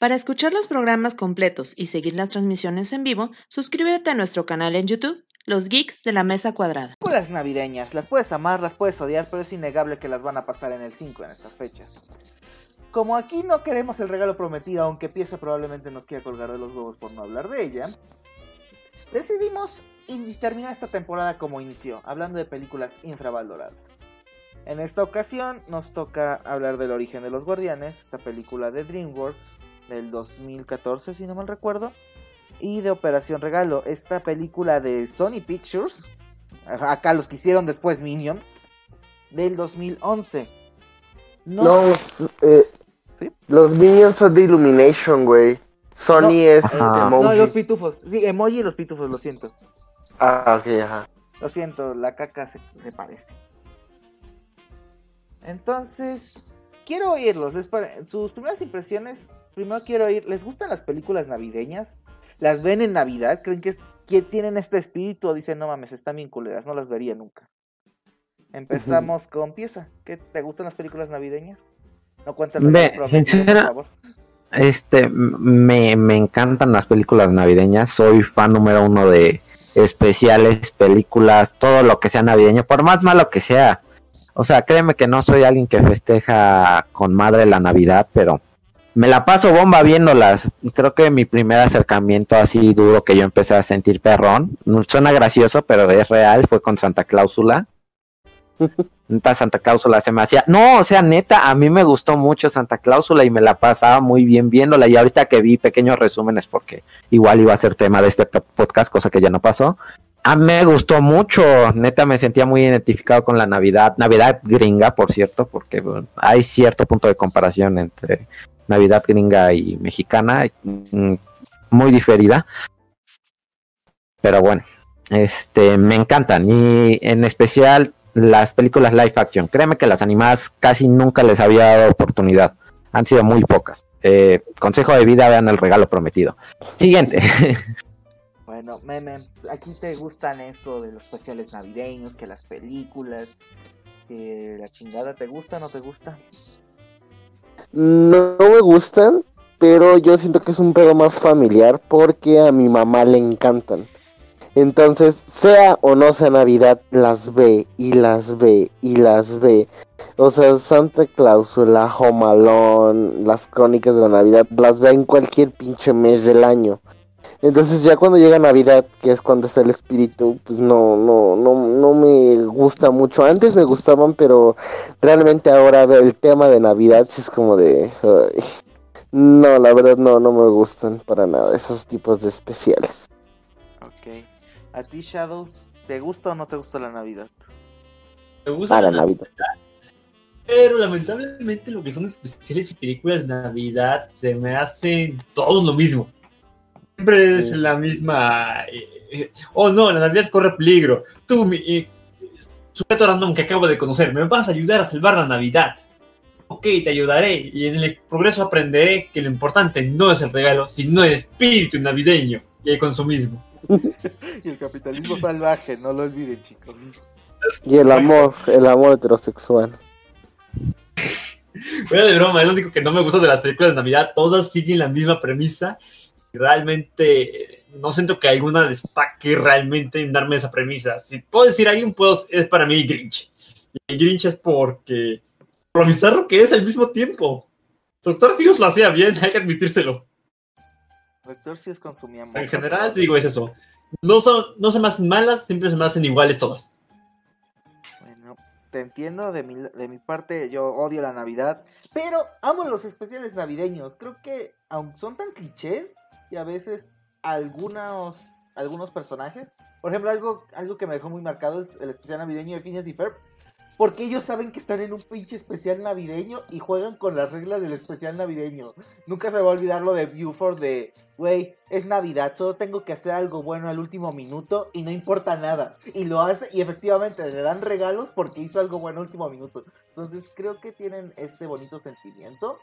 Para escuchar los programas completos y seguir las transmisiones en vivo, suscríbete a nuestro canal en YouTube, Los Geeks de la Mesa Cuadrada. Películas navideñas, las puedes amar, las puedes odiar, pero es innegable que las van a pasar en el 5 en estas fechas. Como aquí no queremos el regalo prometido, aunque Pieza probablemente nos quiera colgar de los huevos por no hablar de ella, decidimos terminar esta temporada como inició, hablando de películas infravaloradas. En esta ocasión nos toca hablar del origen de los guardianes, esta película de DreamWorks del 2014 si no mal recuerdo, y de Operación Regalo, esta película de Sony Pictures, acá los que hicieron después Minion, del 2011. No, eh, los Minions son de Illumination, güey. Sony es emoji. No, los pitufos. Sí, emoji y los pitufos, lo siento. Ah, ok, ajá. Lo siento, la caca se, parece. Entonces, quiero oírlos. sus primeras impresiones, primero quiero oír, ¿les gustan las películas navideñas? ¿Las ven en Navidad? ¿Creen que, que tienen este espíritu o dicen, no mames, están bien culeras, no las vería nunca? Empezamos con pieza. ¿Qué te gustan las películas navideñas? No cuéntame. Sincera, por favor. Este, me, me encantan las películas navideñas. Soy fan número uno de especiales, películas, todo lo que sea navideño, por más malo que sea. O sea, créeme que no soy alguien que festeja con madre la Navidad, pero me la paso bomba viéndolas. Creo que mi primer acercamiento así duro que yo empecé a sentir perrón, suena gracioso, pero es real, fue con Santa Cláusula. Neta Santa Cláusula se me hacía. No, o sea, neta, a mí me gustó mucho Santa Cláusula y me la pasaba muy bien viéndola. Y ahorita que vi pequeños resúmenes, porque igual iba a ser tema de este podcast, cosa que ya no pasó. Me gustó mucho, neta me sentía muy identificado con la Navidad, Navidad gringa, por cierto, porque hay cierto punto de comparación entre Navidad gringa y mexicana, mm, muy diferida. Pero bueno, este, me encantan y en especial las películas live action. Créeme que las animadas casi nunca les había dado oportunidad. Han sido muy pocas. Eh, consejo de vida, vean el regalo prometido. Siguiente. Bueno, meme, aquí te gustan esto de los especiales navideños, que las películas, que la chingada te gusta, no te gusta. No me gustan, pero yo siento que es un pedo más familiar porque a mi mamá le encantan. Entonces, sea o no sea Navidad, las ve y las ve y las ve. O sea, Santa Clausula, Home las crónicas de la Navidad, las ve en cualquier pinche mes del año. Entonces ya cuando llega Navidad, que es cuando está el espíritu, pues no, no, no, no me gusta mucho. Antes me gustaban, pero realmente ahora el tema de Navidad sí es como de... no, la verdad no, no me gustan para nada esos tipos de especiales. Ok. ¿A ti, Shadow, te gusta o no te gusta la Navidad? Me gusta la Navidad. Pero lamentablemente lo que son especiales y películas de Navidad se me hacen todos lo mismo. Siempre es la misma. Eh, eh, oh no, la Navidad corre peligro. Tú, mi eh, sujeto random que acabo de conocer, me vas a ayudar a salvar la Navidad. Ok, te ayudaré. Y en el progreso aprenderé que lo importante no es el regalo, sino el espíritu navideño y el consumismo. y el capitalismo salvaje, no lo olviden, chicos. Y el amor, el amor heterosexual. Bueno, de broma, es lo único que no me gusta de las películas de Navidad. Todas siguen la misma premisa. Realmente no siento que alguna destaque realmente en darme esa premisa. Si puedo decir alguien, puedo, es para mí el Grinch. Y el Grinch es porque. Por lo bizarro que es al mismo tiempo. Doctor Sirius lo hacía bien, hay que admitírselo. Doctor Sirius consumía En general, te digo, es eso. No, son, no se me hacen malas, siempre se me hacen iguales todas te entiendo, de mi, de mi parte yo odio la Navidad, pero amo los especiales navideños. Creo que aunque son tan clichés y a veces algunos, algunos personajes, por ejemplo, algo, algo que me dejó muy marcado es el especial navideño de Phineas y Ferb, porque ellos saben que están en un pinche especial navideño y juegan con las reglas del especial navideño. Nunca se va a olvidar lo de Buford de, güey, es Navidad, solo tengo que hacer algo bueno al último minuto y no importa nada. Y lo hace y efectivamente le dan regalos porque hizo algo bueno al último minuto. Entonces creo que tienen este bonito sentimiento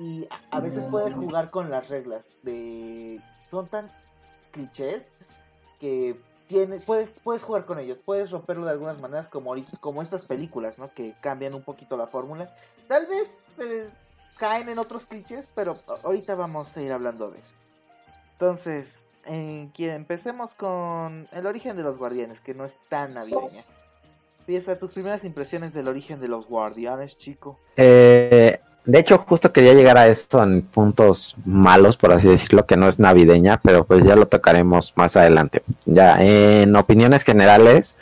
y a, a veces puedes jugar con las reglas de... Son tan clichés que puedes, puedes jugar con ellos, puedes romperlo de algunas maneras como, como estas películas, ¿no? Que cambian un poquito la fórmula. Tal vez eh, caen en otros clichés, pero ahorita vamos a ir hablando de eso. Entonces, en empecemos con el origen de los guardianes, que no es tan navideña. Empieza tus primeras impresiones del origen de los guardianes, chico. Eh, de hecho, justo quería llegar a esto en puntos malos, por así decirlo, que no es navideña, pero pues ya lo tocaremos más adelante. Ya, en opiniones generales,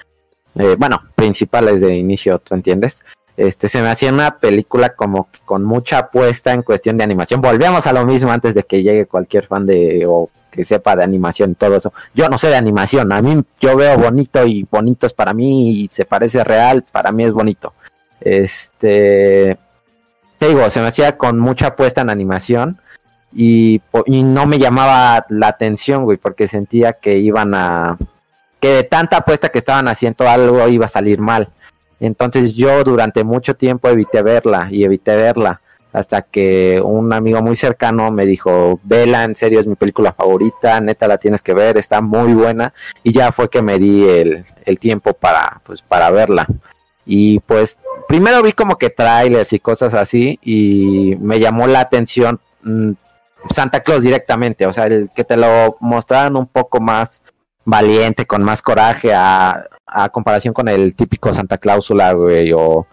eh, bueno, principales de inicio, ¿tú entiendes? Este, se me hacía una película como con mucha apuesta en cuestión de animación. Volvemos a lo mismo antes de que llegue cualquier fan de o que sepa de animación y todo eso. Yo no sé de animación, a mí yo veo bonito y bonito es para mí y se parece real, para mí es bonito. Este, te digo, se me hacía con mucha apuesta en animación y, no me llamaba la atención, güey, porque sentía que iban a, que de tanta apuesta que estaban haciendo algo iba a salir mal. Entonces yo durante mucho tiempo evité verla y evité verla hasta que un amigo muy cercano me dijo, vela, en serio es mi película favorita, neta la tienes que ver, está muy buena y ya fue que me di el, tiempo para, pues, para verla. Y pues primero vi como que trailers y cosas así y me llamó la atención mm, Santa Claus directamente, o sea, el que te lo mostraran un poco más valiente, con más coraje a, a comparación con el típico Santa Clausula, güey, o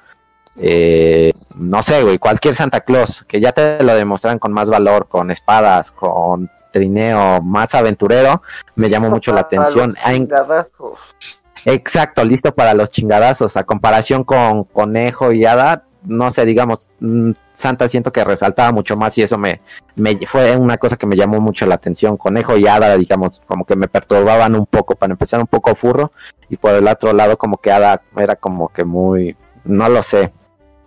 eh, no sé, güey, cualquier Santa Claus, que ya te lo demostraran con más valor, con espadas, con trineo, más aventurero, me llamó mucho la atención. Exacto, listo para los chingadazos. A comparación con Conejo y Hada, no sé, digamos, mm, Santa siento que resaltaba mucho más y eso me, me fue una cosa que me llamó mucho la atención. Conejo y Hada, digamos, como que me perturbaban un poco, para empezar un poco furro, y por el otro lado como que Hada era como que muy, no lo sé,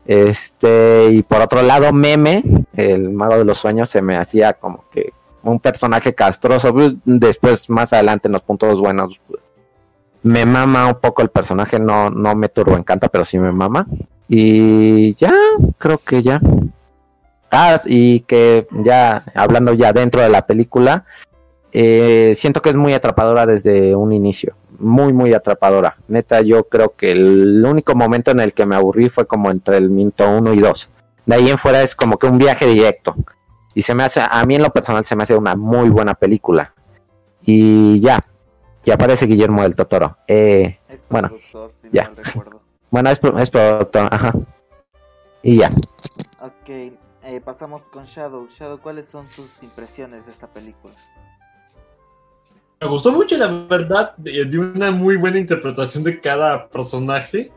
este, y por otro lado, Meme, el mago de los sueños, se me hacía como que un personaje castroso. Después, más adelante, en los puntos buenos, me mama un poco el personaje. No, no me turbo encanta, pero sí me mama. Y ya, creo que ya. Ah, y que ya, hablando ya dentro de la película, eh, siento que es muy atrapadora desde un inicio muy, muy atrapadora. Neta, yo creo que el único momento en el que me aburrí fue como entre el minuto 1 y 2. De ahí en fuera es como que un viaje directo. Y se me hace, a mí en lo personal se me hace una muy buena película. Y ya, y aparece Guillermo del Totoro. Eh, bueno, ya. bueno, es, es productor, ajá. Y ya. Ok, eh, pasamos con Shadow. Shadow, ¿cuáles son tus impresiones de esta película? Me gustó mucho, la verdad, de, una muy buena interpretación de cada personaje.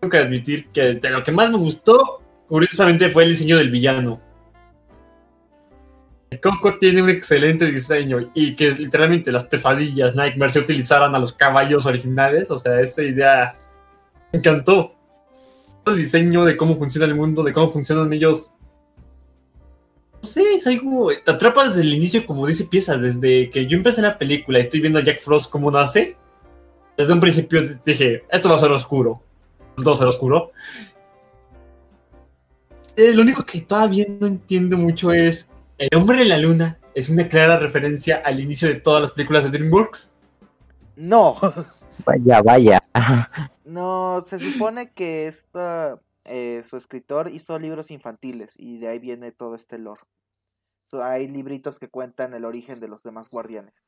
Tengo que admitir que de lo que más me gustó, curiosamente, fue el diseño del villano. Coco tiene un excelente diseño y que literalmente las pesadillas Nightmare se utilizaran a los caballos originales. O sea, esa idea me encantó. El diseño de cómo funciona el mundo, de cómo funcionan ellos, no sé, es algo. Te atrapa desde el inicio, como dice pieza. Desde que yo empecé la película y estoy viendo a Jack Frost cómo nace. Desde un principio dije: Esto va a ser oscuro. Todo va a ser oscuro. Eh, lo único que todavía no entiendo mucho es: El hombre de la luna es una clara referencia al inicio de todas las películas de DreamWorks. No. Vaya, vaya. No, se supone que esta eh, su escritor hizo libros infantiles y de ahí viene todo este lore. hay libritos que cuentan el origen de los demás guardianes.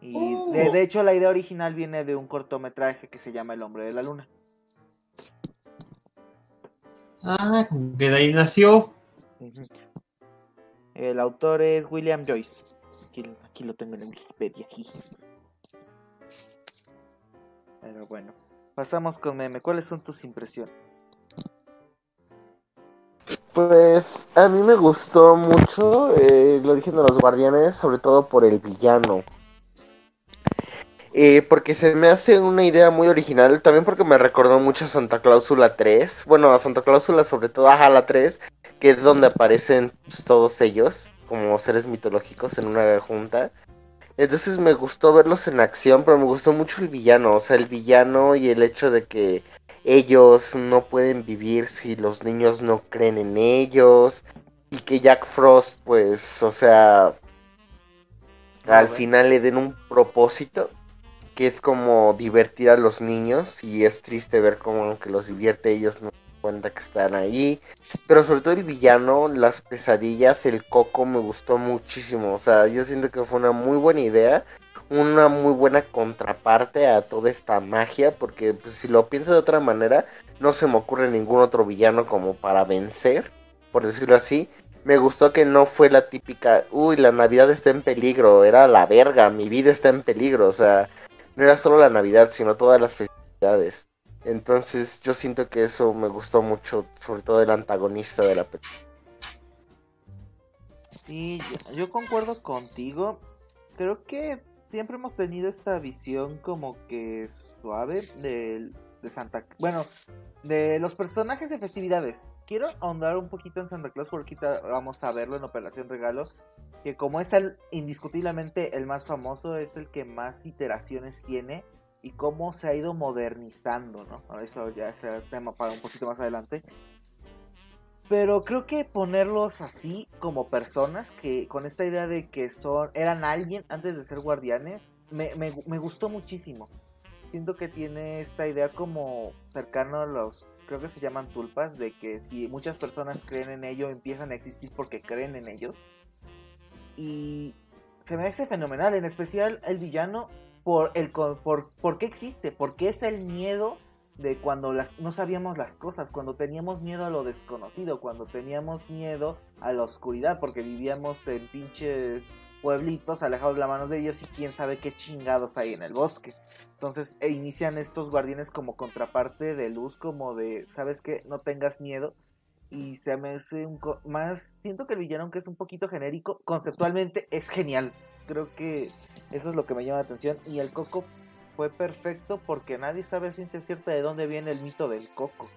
Y de, de, oh. hecho la idea original viene de un cortometraje que se llama El hombre de la luna. Ah, como que de ahí nació. El autor es William Joyce. Aquí, lo tengo en la Wikipedia. Aquí. Pero bueno. Pasamos con meme. ¿Cuáles son tus impresiones? Pues a mí me gustó mucho eh, el origen de los guardianes, sobre todo por el villano. Eh, porque se me hace una idea muy original, también porque me recordó mucho a Santa Cláusula 3, bueno, a Santa Cláusula sobre todo a la 3, que es donde aparecen pues, todos ellos como seres mitológicos en una junta. Entonces me gustó verlos en acción, pero me gustó mucho el villano, o sea, el villano y el hecho de que ellos no pueden vivir si los niños no creen en ellos y que Jack Frost, pues, o sea, al final le den un propósito que es como divertir a los niños y es triste ver cómo que los divierte ellos no cuenta que están ahí. Pero sobre todo el villano, las pesadillas, el coco me gustó muchísimo. O sea, yo siento que fue una muy buena idea. Una muy buena contraparte a toda esta magia. Porque pues, si lo pienso de otra manera, no se me ocurre ningún otro villano como para vencer. Por decirlo así. Me gustó que no fue la típica, uy, la Navidad está en peligro, era la verga, mi vida está en peligro, o sea, no era solo la Navidad, sino todas las festividades. Entonces yo siento que eso me gustó mucho, sobre todo el antagonista de la película. Sí, yo concuerdo contigo. Creo que siempre hemos tenido esta visión como que suave de, de Santa Bueno, de los personajes de festividades. Quiero ahondar un poquito en Santa Claus porque vamos a verlo en Operación Regalo. Que como es el, indiscutiblemente el más famoso, es el que más iteraciones tiene y cómo se ha ido modernizando, ¿no? Eso ya es tema para un poquito más adelante. Pero creo que ponerlos así como personas, que con esta idea de que son eran alguien antes de ser guardianes, me, me gustó muchísimo. Siento que tiene esta idea como cercano a los, creo que se llaman tulpas, de que si muchas personas creen en ello, empiezan a existir porque creen en ellos. Y se me hace fenomenal, en especial el villano por el por, por qué existe, porque es el miedo de cuando las, no sabíamos las cosas, cuando teníamos miedo a lo desconocido, cuando teníamos miedo a la oscuridad, porque vivíamos en pinches pueblitos alejados de la mano de ellos y quién sabe qué chingados hay en el bosque. Entonces e inician estos guardianes como contraparte de luz, como de, ¿sabes qué? No tengas miedo. Y se me hace un más, siento que el villano, aunque es un poquito genérico, conceptualmente es genial. Creo que eso es lo que me llama la atención. Y el coco fue perfecto porque nadie sabe ciencia cierta de dónde viene el mito del coco.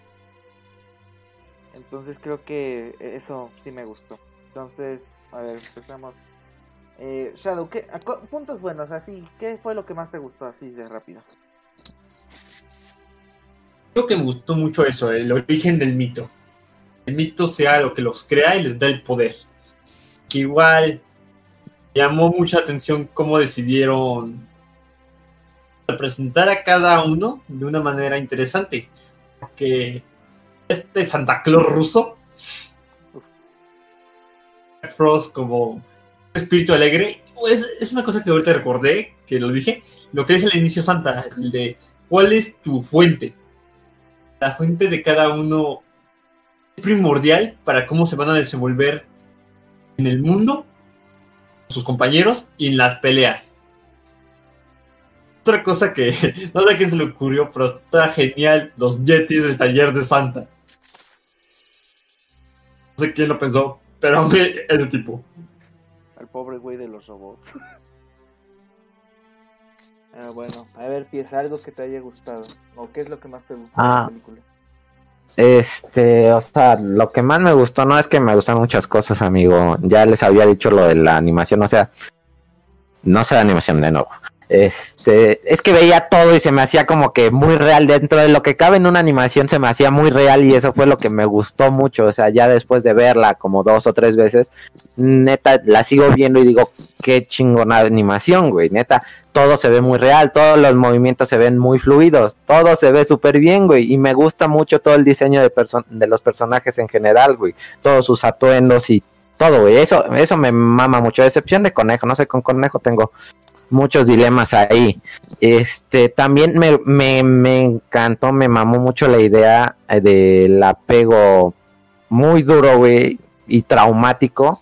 Entonces creo que eso sí me gustó. Entonces, a ver, empezamos. Eh, Shadow, ¿qué, puntos buenos, así, ¿qué fue lo que más te gustó así de rápido? Creo que me gustó mucho eso, el origen del mito. El mito sea lo que los crea y les da el poder. Que igual llamó mucha atención cómo decidieron representar a cada uno de una manera interesante. Porque este Santa Claus ruso, Frost como espíritu alegre, es, es, una cosa que ahorita recordé, que lo dije, lo que es el inicio Santa, el de cuál es tu fuente. La fuente de cada uno es primordial para cómo se van a desenvolver en el mundo sus compañeros y en las peleas. Otra cosa que no sé a quién se le ocurrió, pero está genial, los Yetis del taller de Santa. No sé quién lo pensó, pero mí ese tipo. Pobre güey de los robots. ah, bueno, a ver, piensa algo que te haya gustado. ¿O qué es lo que más te gustó de la ah. película? Este, o sea, lo que más me gustó no es que me gustan muchas cosas, amigo. Ya les había dicho lo de la animación, o sea, no sé la animación de nuevo. Este, es que veía todo y se me hacía como que muy real. Dentro de lo que cabe en una animación se me hacía muy real y eso fue lo que me gustó mucho, o sea, ya después de verla como dos o tres veces, neta la sigo viendo y digo, qué chingona animación, güey, neta, todo se ve muy real, todos los movimientos se ven muy fluidos, todo se ve súper bien, güey, y me gusta mucho todo el diseño de, de los personajes en general, güey, todos sus atuendos y todo, güey, eso, eso me mama mucho, excepción de conejo, no sé, con conejo tengo muchos dilemas ahí. Este, también me, me, me encantó, me mamó mucho la idea eh, del apego muy duro, güey, y traumático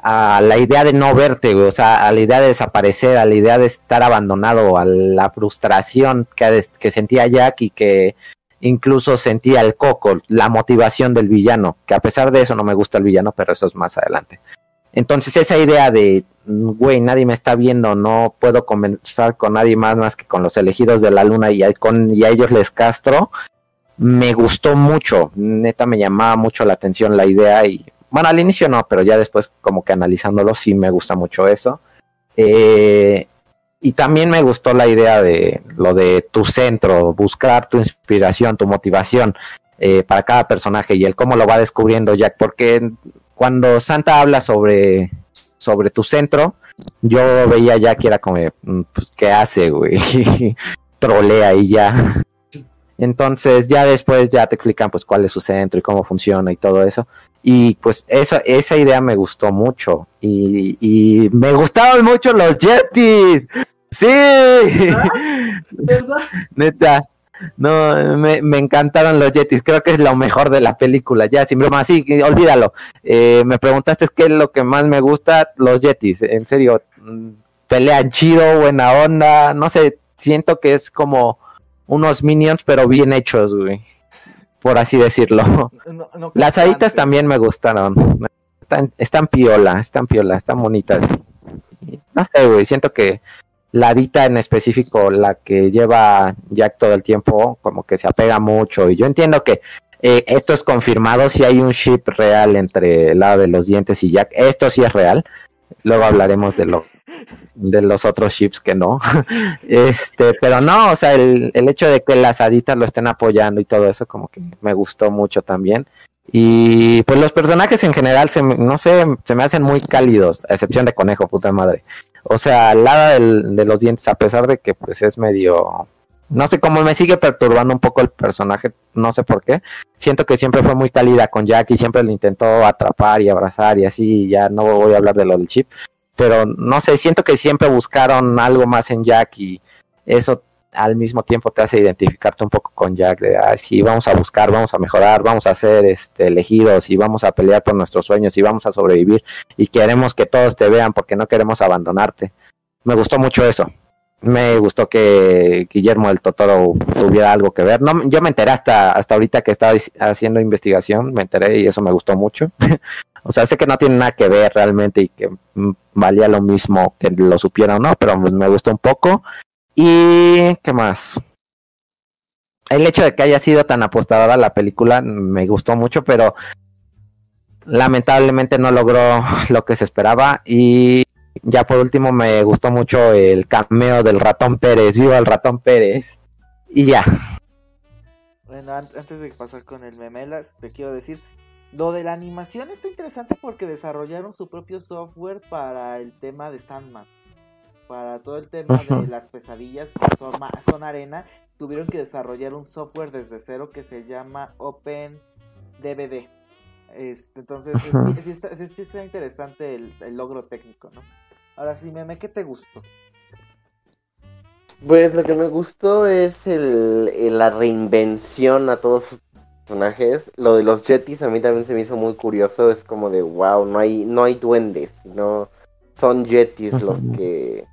a la idea de no verte, güey, o sea, a la idea de desaparecer, a la idea de estar abandonado, a la frustración que, que sentía Jack y que incluso sentía el coco, la motivación del villano, que a pesar de eso no me gusta el villano, pero eso es más adelante. Entonces esa idea de, güey, nadie me está viendo, no puedo conversar con nadie más más que con los elegidos de la luna y a, con, ellos les castro, me gustó mucho, neta me llamaba mucho la atención la idea y, bueno, al inicio no, pero ya después como que analizándolo sí me gusta mucho eso. Eh, y también me gustó la idea de lo de tu centro, buscar tu inspiración, tu motivación eh, para cada personaje y el cómo lo va descubriendo Jack, porque cuando Santa habla sobre, sobre tu centro, yo veía ya que era como, mm, pues, ¿qué hace, güey? Trolea y ya. Entonces ya después ya te explican pues cuál es su centro y cómo funciona y todo eso. Y pues eso, esa idea me gustó mucho. Y, y me gustaron mucho los Yetis. Sí. ¿Verdad? Neta. No, me, me, encantaron los Yetis. Creo que es lo mejor de la película. Ya, sin broma, sí, olvídalo. Eh, me preguntaste qué es lo que más me gusta. Los Yetis. En serio, mm, pelean chido, buena onda. No sé, siento que es como unos minions, pero bien hechos, güey. Por así decirlo. Las haditas también me gustaron. Están, están piola, están piola, están bonitas. No sé, güey, siento que la Dita en específico, la que lleva Jack todo el tiempo, como que se apega mucho. Y yo entiendo que eh, esto es confirmado, si hay un ship real entre el lado de los dientes y Jack. Esto sí es real. Luego hablaremos de lo de los otros ships que no. este, pero no, o sea, el, el hecho de que las haditas lo estén apoyando y todo eso, como que me gustó mucho también. Y pues los personajes en general, se, no sé, se me hacen muy cálidos, a excepción de Conejo, puta madre. O sea, lado de los dientes, a pesar de que pues es medio... No sé cómo me sigue perturbando un poco el personaje, no sé por qué. Siento que siempre fue muy cálida con Jack y siempre lo intentó atrapar y abrazar y así, ya no voy a hablar de lo del chip. Pero no sé, siento que siempre buscaron algo más en Jack y eso al mismo tiempo te hace identificarte un poco con Jack, de, ah, sí, vamos a buscar, vamos a mejorar, vamos a ser este, elegidos y vamos a pelear por nuestros sueños y vamos a sobrevivir y queremos que todos te vean porque no queremos abandonarte. Me gustó mucho eso. Me gustó que Guillermo del Totoro tuviera algo que ver. No, yo me enteré hasta, hasta ahorita que estaba haciendo investigación, me enteré y eso me gustó mucho. o sea, sé que no tiene nada que ver realmente y que valía lo mismo que lo supiera o no, pero me gustó un poco. Y qué más. El hecho de que haya sido tan apostada la película me gustó mucho, pero lamentablemente no logró lo que se esperaba. Y ya por último me gustó mucho el cameo del ratón Pérez. Viva el ratón Pérez. Y ya. Bueno, antes de pasar con el memelas, te quiero decir, lo de la animación está interesante porque desarrollaron su propio software para el tema de Sandman para todo el tema de las pesadillas que son, son arena, tuvieron que desarrollar un software desde cero que se llama Open DVD. Este, entonces, sí, está, interesante el, logro técnico, ¿no? Ahora sí, meme, ¿qué te gustó? Pues lo que me gustó es el, la reinvención a todos sus personajes. Lo de los Jetis a mí también se me hizo muy curioso. Es como de wow, no hay, no hay duendes, no son Jetis los que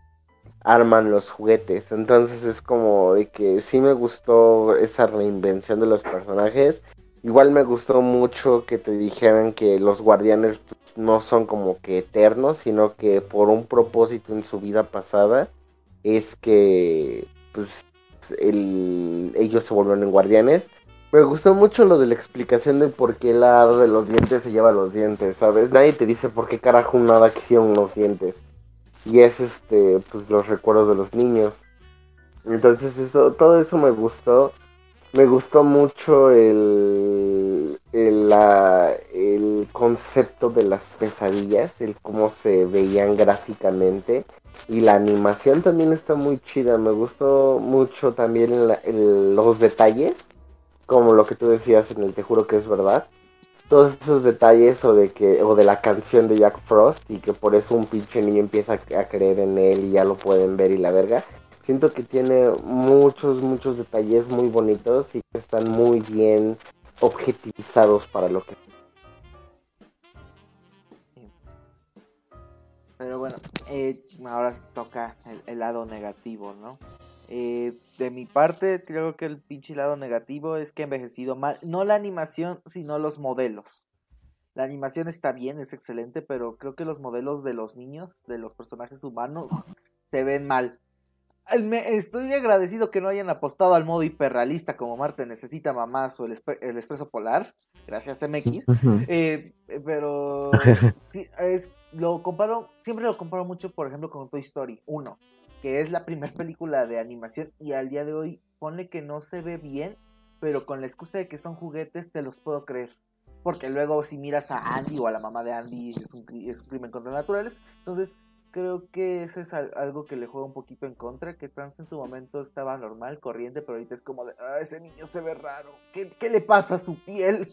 arman los juguetes. Entonces es como de que sí me gustó esa reinvención de los personajes. Igual me gustó mucho que te dijeran que los guardianes pues, no son como que eternos, sino que por un propósito en su vida pasada es que pues ellos se vuelven guardianes. Me gustó mucho lo de la explicación de por qué la hada de los dientes se lleva los dientes, ¿sabes? Nadie te dice por qué carajo un hada hicieron los dientes y es este pues los recuerdos de los niños. Entonces eso todo eso me gustó. Me gustó mucho el el, la, el concepto de las pesadillas el cómo se veían gráficamente. Y la animación también está muy chida. Me gustó mucho también los detalles como lo que tú decías en el te juro que es verdad todos esos detalles o de que o de la canción de Jack Frost y que por eso un pinche niño empieza a creer en él y ya lo pueden ver y la verga. Siento que tiene muchos muchos detalles muy bonitos y que están muy bien objetivizados para lo que Pero bueno, eh, ahora toca el lado negativo, ¿no? Eh, de mi parte, creo que el pinche lado negativo es que ha envejecido mal. No la animación, sino los modelos. La animación está bien, es excelente, pero creo que los modelos de los niños, de los personajes humanos, se ven mal. estoy agradecido que no hayan apostado al modo hiperrealista como Marte necesita mamás o el, el expreso polar. Gracias, MX. Eh, pero es, lo comparo, siempre lo comparo mucho, por ejemplo, con Toy Story 1 que es la primera película de animación y al día de hoy pone que no se ve bien, pero con la excusa de que son juguetes te los puedo creer. Porque luego si miras a Andy o a la mamá de Andy es un, es un crimen contra naturales. Entonces creo que eso es algo que le juega un poquito en contra, que Trans en su momento estaba normal, corriente, pero ahorita es como de, ah, ese niño se ve raro, ¿qué, qué le pasa a su piel?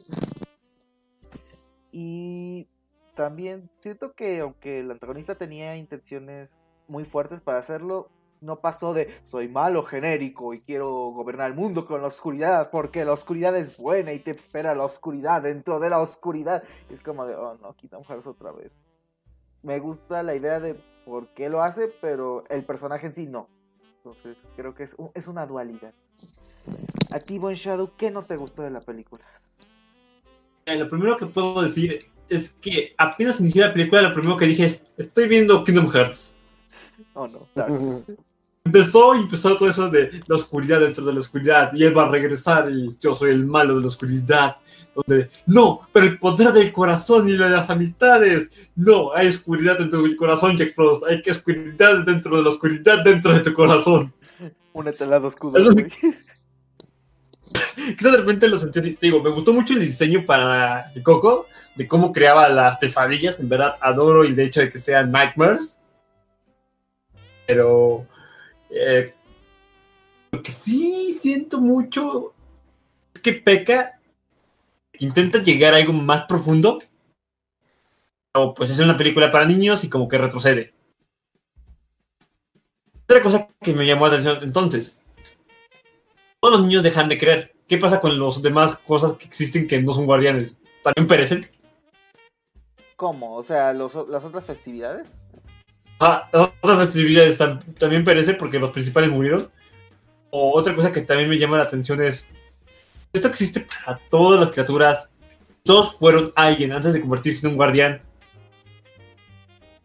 Y también siento que aunque el antagonista tenía intenciones muy fuertes para hacerlo, no pasó de soy malo genérico y quiero gobernar el mundo con la oscuridad porque la oscuridad es buena y te espera la oscuridad dentro de la oscuridad. es como de, oh no, quitamos otra vez. Me gusta la idea de por qué lo hace, pero el personaje en sí no. Entonces creo que es, es una dualidad. A ti, Bon Shadow, ¿qué no te gustó de la película? Eh, lo primero que puedo decir es que apenas inicié la película, lo primero que dije es, estoy viendo Kingdom Hearts. Oh no, empezó y empezó todo eso de la oscuridad dentro de la oscuridad y él va a regresar y yo soy el malo de la oscuridad donde no pero el poder del corazón y de las amistades no hay oscuridad dentro del corazón Jack Frost hay que oscuridad dentro de la oscuridad dentro de tu corazón únete al lado oscuro quizás de repente lo sentí digo me gustó mucho el diseño para Coco de cómo creaba las pesadillas en verdad adoro el hecho de que sean nightmares pero eh, lo que sí siento mucho es que Peca intenta llegar a algo más profundo, o pues es una película para niños y como que retrocede. Otra cosa que me llamó la atención entonces, todos los niños dejan de creer. ¿Qué pasa con los demás cosas que existen que no son guardianes? ¿También perecen? ¿Cómo? O sea, ¿las otras festividades? Ah, otras festividades también perece porque los principales murieron. O otra cosa que también me llama la atención es, esto existe para todas las criaturas. Todos fueron alguien antes de convertirse en un guardián.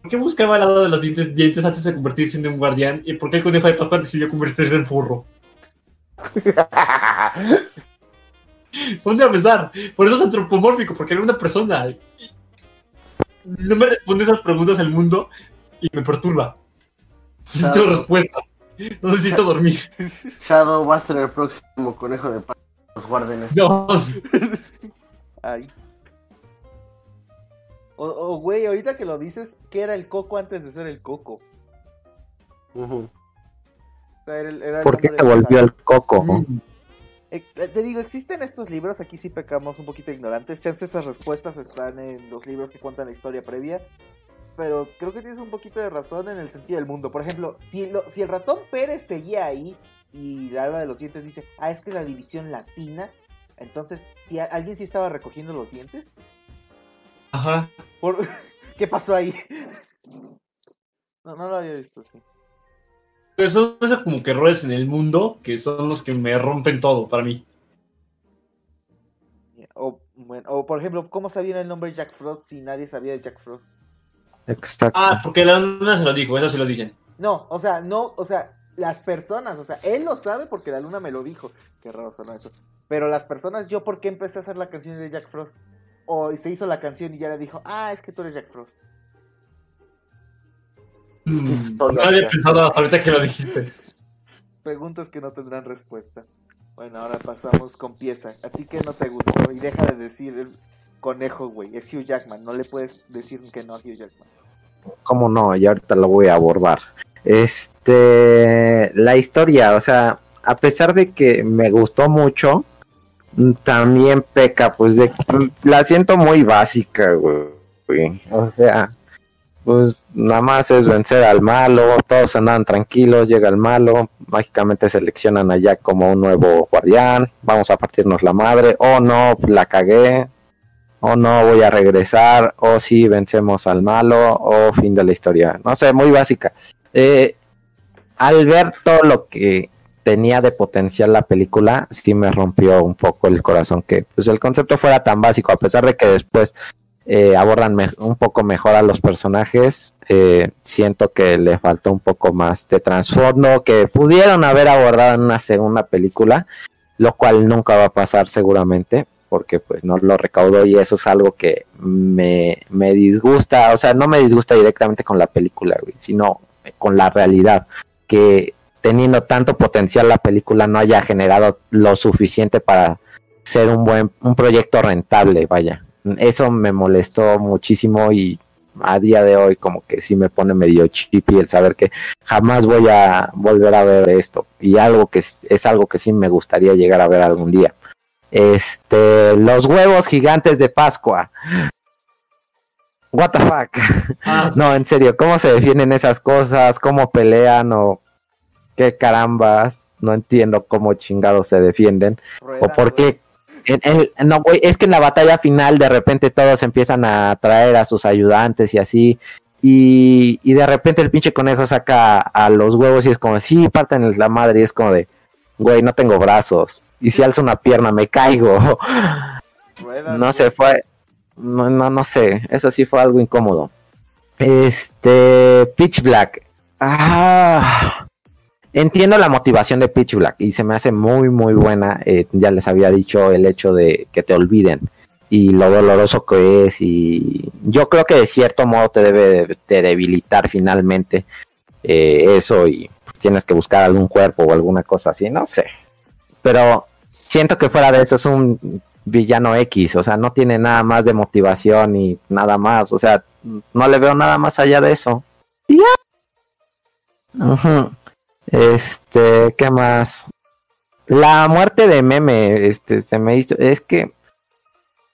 ¿Por qué buscaba al lado de los dientes, dientes antes de convertirse en un guardián? ¿Y por qué el conejo de Pascua decidió convertirse en furro? Ponte a pensar. Por eso es antropomórfico, porque era una persona. No me responde esas preguntas el mundo y me perturba. Necesito respuesta. No necesito dormir. Shadow va a ser el próximo conejo de paz. Los guardianes. No. Ay. O, güey, ahorita que lo dices, ¿qué era el coco antes de ser el coco? ¿Por qué se volvió el coco? Mm. Eh, eh, te digo, existen estos libros, aquí sí pecamos un poquito ignorantes. Chance esas respuestas están en los libros que cuentan la historia previa pero creo que tienes un poquito de razón en el sentido del mundo. Por ejemplo, si, el ratón Pérez seguía ahí y la alba de los dientes dice, ah, es que es la división latina, entonces, ¿alguien sí estaba recogiendo los dientes? Ajá. ¿Qué pasó ahí? no, no lo había visto, sí. Pero son esos como que errores en el mundo que son los que me rompen todo para mí. O, bueno, o por ejemplo, ¿cómo sabían el nombre Jack Frost si nadie sabía de Jack Frost? Exacto. Ah, porque la luna se lo dijo, eso sí lo dicen. No, o sea, no, o sea, las personas, o sea, él lo sabe porque la luna me lo dijo. Qué raro sonó eso. Pero las personas, yo, ¿por qué empecé a hacer la canción de Jack Frost? O se hizo la canción y ya le dijo, ah, es que tú eres Jack Frost. Mm, no había pensado hasta ahorita que lo dijiste. Preguntas que no tendrán respuesta. Bueno, ahora pasamos con pieza. ¿A ti qué no te gustó? Y deja de decir conejo, güey. Es Hugh Jackman. No le puedes decir que no a Hugh Jackman. ¿Cómo no? Y ahorita lo voy a abordar. Este, la historia, o sea, a pesar de que me gustó mucho, también peca, pues de la siento muy básica, güey. O sea, pues nada más es vencer al malo, todos andan tranquilos, llega el malo, mágicamente seleccionan a Jack como un nuevo guardián, vamos a partirnos la madre, oh no, la cagué, o no voy a regresar, o si vencemos al malo, o fin de la historia. No sé, muy básica. Eh, al ver todo lo que tenía de potencial la película, sí me rompió un poco el corazón que pues el concepto fuera tan básico, a pesar de que después eh, abordan un poco mejor a los personajes, eh, siento que le faltó un poco más de trasfondo que pudieron haber abordado en una segunda película, lo cual nunca va a pasar seguramente, porque pues no lo recaudo y eso es algo que me, disgusta, o sea, no me disgusta directamente con la película, sino con la realidad, que teniendo tanto potencial la película no haya generado lo suficiente para ser un buen, un proyecto rentable, vaya. Eso me molestó muchísimo y a día de hoy como que sí me pone medio chippy el saber que jamás voy a volver a ver esto y algo que es, es algo que sí me gustaría llegar a ver algún día. Este, los huevos gigantes de Pascua. What the fuck? Ah, no, en serio, ¿cómo se defienden esas cosas? ¿Cómo pelean o qué carambas? No entiendo cómo chingados se defienden o por qué no, es que en la batalla final de repente todos empiezan a traer a sus ayudantes y así. Y, y de repente el pinche conejo saca a los huevos y es como, sí, parten la madre. Y es como de, güey, no tengo brazos. Y si alzo una pierna, me caigo. no se fue. No, no, no sé. Eso sí fue algo incómodo. Este. Pitch Black. Ah. Entiendo la motivación de Pitch Black y se me hace muy, muy buena. Eh, ya les había dicho el hecho de que te olviden y lo doloroso que es. Y yo creo que de cierto modo te debe de debilitar finalmente eh, eso y tienes que buscar algún cuerpo o alguna cosa así, no sé. Pero siento que fuera de eso es un villano X, o sea, no tiene nada más de motivación y nada más, o sea, no le veo nada más allá de eso. ya. Este, ¿qué más? La muerte de Meme, este, se me hizo, es que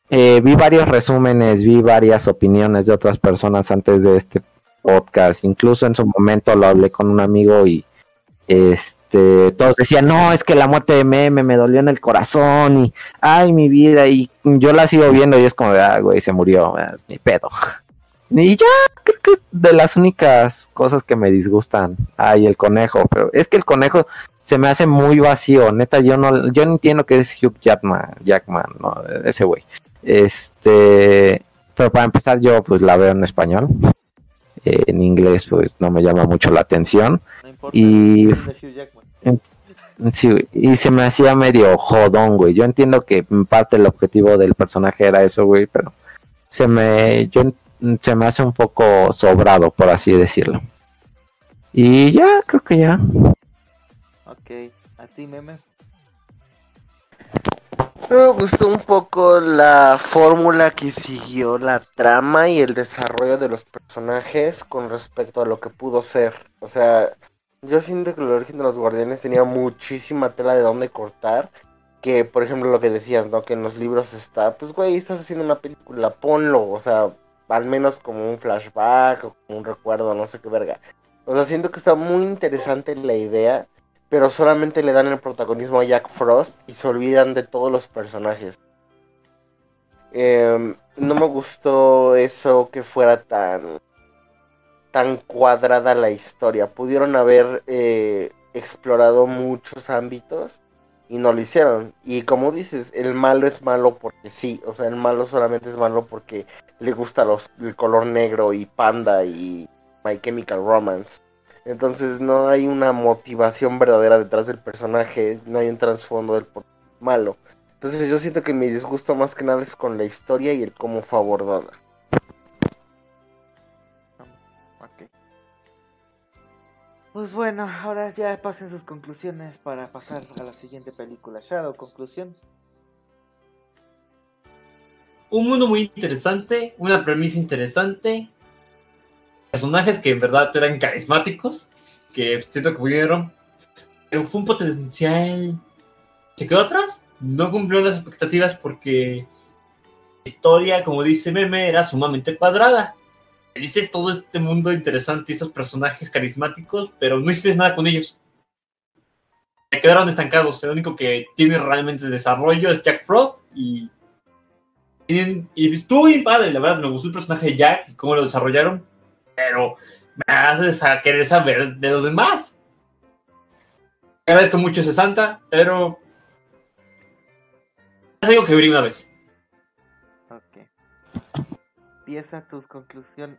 eh, vi varios resúmenes, vi varias opiniones de otras personas antes de este podcast, incluso en su momento lo hablé con un amigo y este, todos decían, no, es que la muerte de Meme me dolió en el corazón y, ay, mi vida, y yo la sigo viendo y es como ah, güey, se murió, ah, ni pedo. Y ya, creo que es de las únicas cosas que me disgustan. Ay, el conejo, pero es que el conejo se me hace muy vacío, neta, yo no, yo no entiendo qué es Hugh Jackman, Jackman, no, ese güey. Este, pero para empezar yo pues la veo en español. en inglés pues no me llama mucho la atención. Y sí, y se me hacía medio jodón, güey. Yo entiendo que en parte el objetivo del personaje era eso, güey, pero se me yo se me hace un poco sobrado, por así decirlo. Y ya, creo que ya. Ok, a ti, meme. Me gustó un poco la fórmula que siguió la trama y el desarrollo de los personajes con respecto a lo que pudo ser. O sea, yo siento que el origen de los guardianes tenía muchísima tela de dónde cortar. Que, por ejemplo, lo que decías, ¿no? Que en los libros está, pues, güey, estás haciendo una película, ponlo. O sea, al menos como un flashback o como un recuerdo, no sé qué verga. O sea, siento que está muy interesante la idea, pero solamente le dan el protagonismo a Jack Frost y se olvidan de todos los personajes. Em, no me gustó eso que fuera tan tan cuadrada la historia. Pudieron haber eh, explorado muchos ámbitos y no lo hicieron. Y como dices, el malo es malo porque sí, o sea, el malo solamente es malo porque le gusta los, el color negro y panda y My Chemical Romance. Entonces no hay una motivación verdadera detrás del personaje, no hay un trasfondo del malo. Entonces yo siento que mi disgusto más que nada es con la historia y el cómo fue abordada. Pues bueno, ahora ya pasen sus conclusiones para pasar a la siguiente película. Shadow, conclusión. Un mundo muy interesante, una premisa interesante, personajes que en verdad eran carismáticos, que siento que pudieron, pero fue un potencial. ¿Se quedó atrás? No cumplió las expectativas porque la historia, como dice Meme, era sumamente cuadrada dices todo este mundo interesante y estos personajes carismáticos, pero no hiciste nada con ellos. Se quedaron estancados. El único que tiene realmente desarrollo es Jack Frost y. Y estuvo bien padre, la verdad. Me gustó el personaje de Jack y cómo lo desarrollaron, pero me hace querer saber de los demás. Agradezco mucho ese Santa, pero. Es algo que abrí una vez empieza tus conclusiones.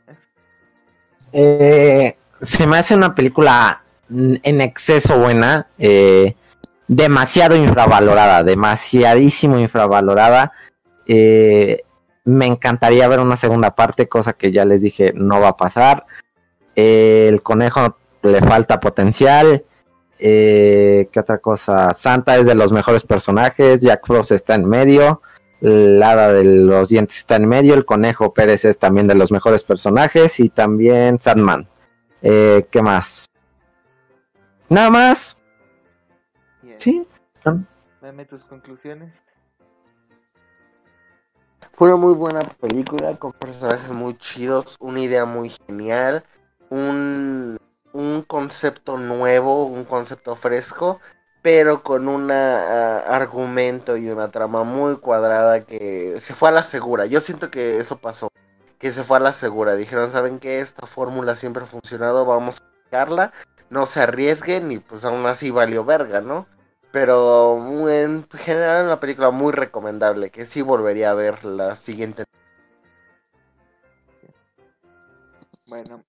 Eh, se me hace una película en exceso buena, eh, demasiado infravalorada, demasiadísimo infravalorada. Eh, me encantaría ver una segunda parte, cosa que ya les dije no va a pasar. el conejo le falta potencial. ¿Qué otra cosa? Santa es de los mejores personajes. Jack Frost está en medio. La hada de los dientes está en medio, el conejo Pérez es también de los mejores personajes y también Sandman. Eh, ¿Qué más? Nada más. Sí. Dame tus conclusiones. Fue una muy buena película con personajes muy chidos, una idea muy genial, un, un concepto nuevo, un concepto fresco, pero con un ah, argumento y una trama muy cuadrada que se fue a la segura. Yo siento que eso pasó, que se fue a la segura. Dijeron, ¿saben qué? Esta fórmula siempre ha funcionado, vamos a sacarla, no se arriesguen y pues aún así valió verga, ¿no? Pero en general una película muy recomendable, que sí volvería a ver la siguiente. Bueno,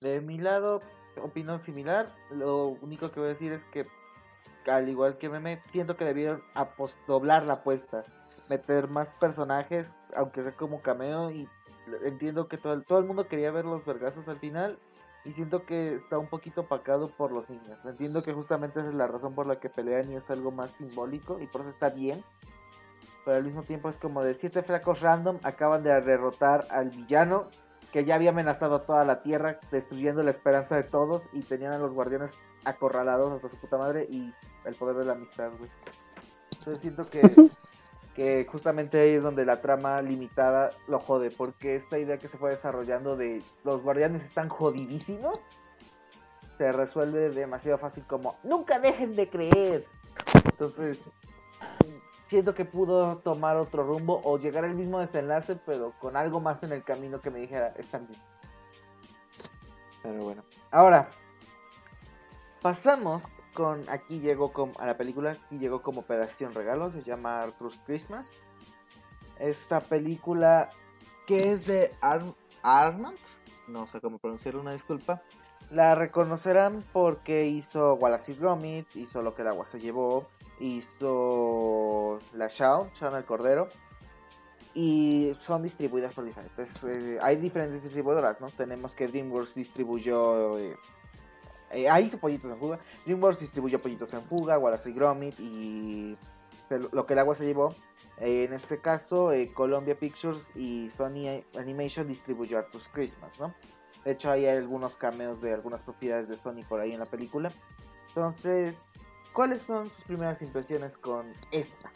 de mi lado, opinión similar. Lo único que voy a decir es que, al igual que Meme, siento que debieron doblar la apuesta. Meter más personajes, aunque sea como cameo. Y entiendo que todo todo el mundo quería ver los vergazos al final y siento que está un poquito opacado por los niños. Entiendo que justamente esa es la razón por la que pelean y es algo más simbólico y por eso está bien. Pero al mismo tiempo es como de siete flacos random acaban de derrotar al villano que ya había amenazado a toda la tierra, destruyendo la esperanza de todos y tenían a los guardianes acorralados hasta su puta madre y el poder de la amistad, güey. Entonces siento que que justamente ahí es donde la trama limitada lo jode, porque esta idea que se fue desarrollando de los guardianes están jodidísimos, se resuelve demasiado fácil como, nunca dejen de creer. Entonces, siento que pudo tomar otro rumbo o llegar al mismo desenlace, pero con algo más en el camino que me dijera, están bien. Pero bueno, ahora, pasamos con aquí llegó como, a la película y llegó como Operación Regalo, se llama Arthur's Christmas. Esta película que es de Armand, no sé cómo pronunciarlo, una disculpa. La reconocerán porque hizo Wallace y Gromit, hizo Lo que el agua se llevó, hizo La Shao, Shao el Cordero. Y son distribuidas por diferentes. Eh, hay diferentes distribuidoras, ¿no? Tenemos que DreamWorks distribuyó eh, eh, ahí hizo Pollitos en Fuga. DreamWorks distribuyó Pollitos en Fuga, Wallace y Gromit y lo que el agua se llevó. Eh, en este caso, eh, Columbia Pictures y Sony Animation distribuyó Arthur's Christmas, ¿no? De hecho, hay algunos cameos de algunas propiedades de Sony por ahí en la película. Entonces, ¿cuáles son sus primeras impresiones con esta?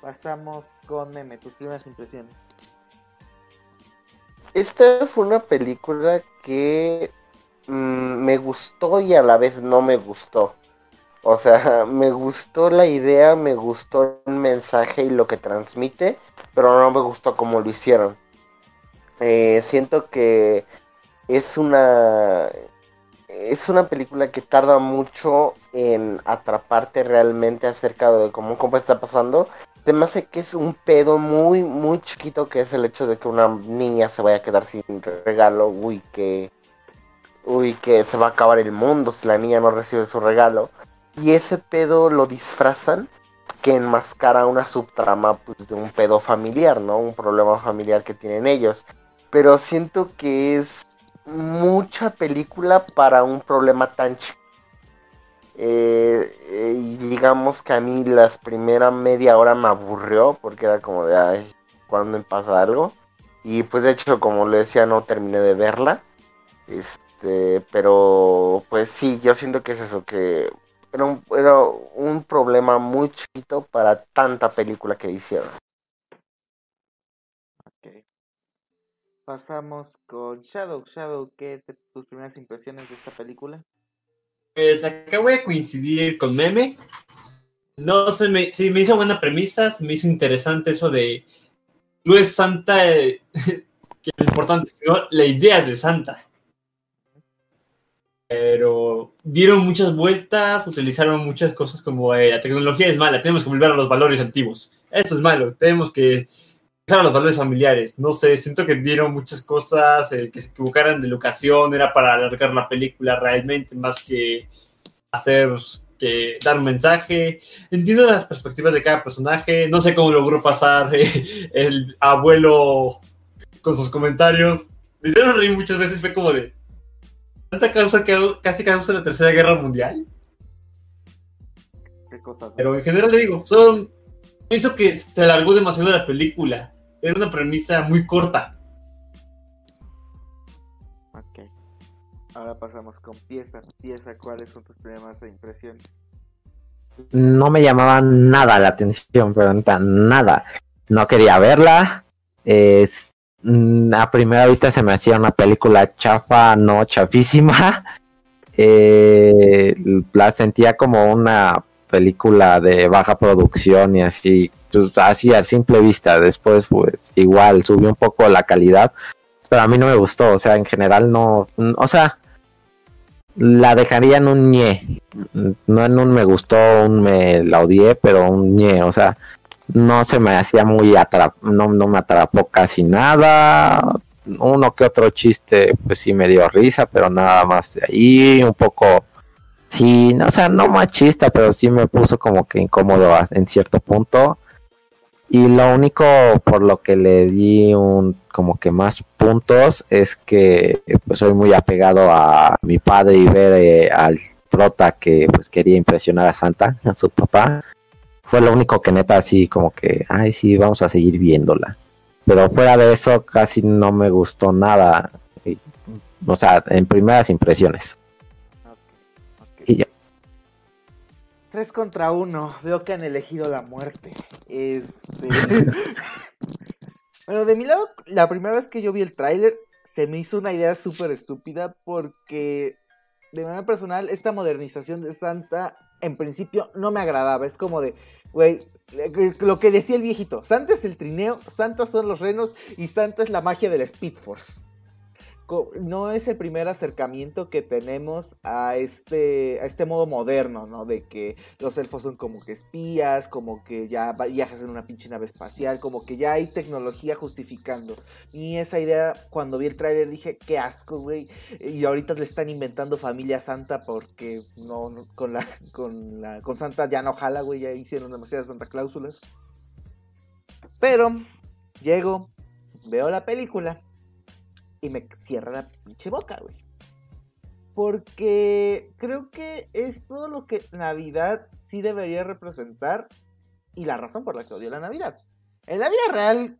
Pasamos con Meme, tus primeras impresiones. Esta fue una película que Mm, me gustó y a la vez no me gustó. O sea, me gustó la idea, me gustó el mensaje y lo que transmite, pero no me gustó cómo lo hicieron. Eh, siento que es una es una película que tarda mucho en atraparte realmente acerca de cómo, cómo está pasando. Se me hace que es un pedo muy, muy chiquito que es el hecho de que una niña se vaya a quedar sin regalo. Uy, que uy, que se va a acabar el mundo si la niña no recibe su regalo. Y ese pedo lo disfrazan que enmascara una subtrama pues, de un pedo familiar, ¿no? Un problema familiar que tienen ellos. Pero siento que es mucha película para un problema tan chico. Eh, eh, digamos que a mí las primeras media hora me aburrió porque era como de, ay, ¿cuándo pasa algo? Y pues de hecho, como le decía, no terminé de verla. Este, este, pero pues sí, yo siento que es eso, que era un, era un problema muy chiquito para tanta película que hicieron. Ok. Pasamos con Shadow. Shadow, ¿qué te, tus primeras impresiones de esta película? Pues acá voy a coincidir con Meme. No se me, sí, me hizo buena premisa, me hizo interesante eso de no es Santa eh, que lo importante, sino la idea de Santa pero dieron muchas vueltas, utilizaron muchas cosas como eh, la tecnología es mala, tenemos que volver a los valores antiguos. Eso es malo, tenemos que a los valores familiares. No sé, siento que dieron muchas cosas, el que se equivocaran de locación era para alargar la película realmente, más que hacer que dar un mensaje. Entiendo las perspectivas de cada personaje, no sé cómo logró pasar eh, el abuelo con sus comentarios. Me hicieron reír muchas veces, fue como de tanta causa que casi causa la tercera guerra mundial. Qué cosas. Pero en general le digo, son Pienso que se alargó demasiado la película. Era una premisa muy corta. Ok. Ahora pasamos con pieza. Pieza, ¿cuáles son tus primeras impresiones? No me llamaba nada la atención, pero nada. No quería verla. Es, a primera vista se me hacía una película chafa, no chafísima. Eh, la sentía como una película de baja producción y así, pues, así a simple vista. Después, pues igual subió un poco la calidad, pero a mí no me gustó. O sea, en general no, o sea, la dejaría en un ñe. No en un me gustó, un me la odié, pero un ñe. O sea, no se me hacía muy atrap no, no me atrapó casi nada. Uno que otro chiste, pues sí me dio risa, pero nada más de ahí. Un poco Sí, no, o sea, no machista, pero sí me puso como que incómodo en cierto punto. Y lo único por lo que le di un como que más puntos es que pues soy muy apegado a mi padre y ver eh, al prota que pues quería impresionar a Santa, a su papá. Fue lo único que neta así como que, ay sí, vamos a seguir viéndola. Pero fuera de eso casi no me gustó nada. o sea, en primeras impresiones. Tres contra uno. Veo que han elegido la muerte. Este. bueno, de mi lado, la primera vez que yo vi el tráiler, se me hizo una idea súper estúpida porque, de manera personal, esta modernización de Santa, en principio, no me agradaba. Es como de, güey, lo que decía el viejito: Santa es el trineo, Santa son los renos y Santa es la magia del Speed Force no es el primer acercamiento que tenemos a este, a este modo moderno, ¿no? De que los elfos son como que espías, como que ya viajas en una pinche nave espacial, como que ya hay tecnología justificando. Y esa idea, cuando vi el tráiler dije, qué asco, güey. Y ahorita le están inventando familia santa porque no, con la, con la, con Santa ya no jala, güey, ya hicieron demasiadas Santa cláusulas. Pero, llego, veo la película y me cierra la pinche boca, güey. Porque creo que es todo lo que Navidad sí debería representar y la razón por la que odio la Navidad. En la vida real,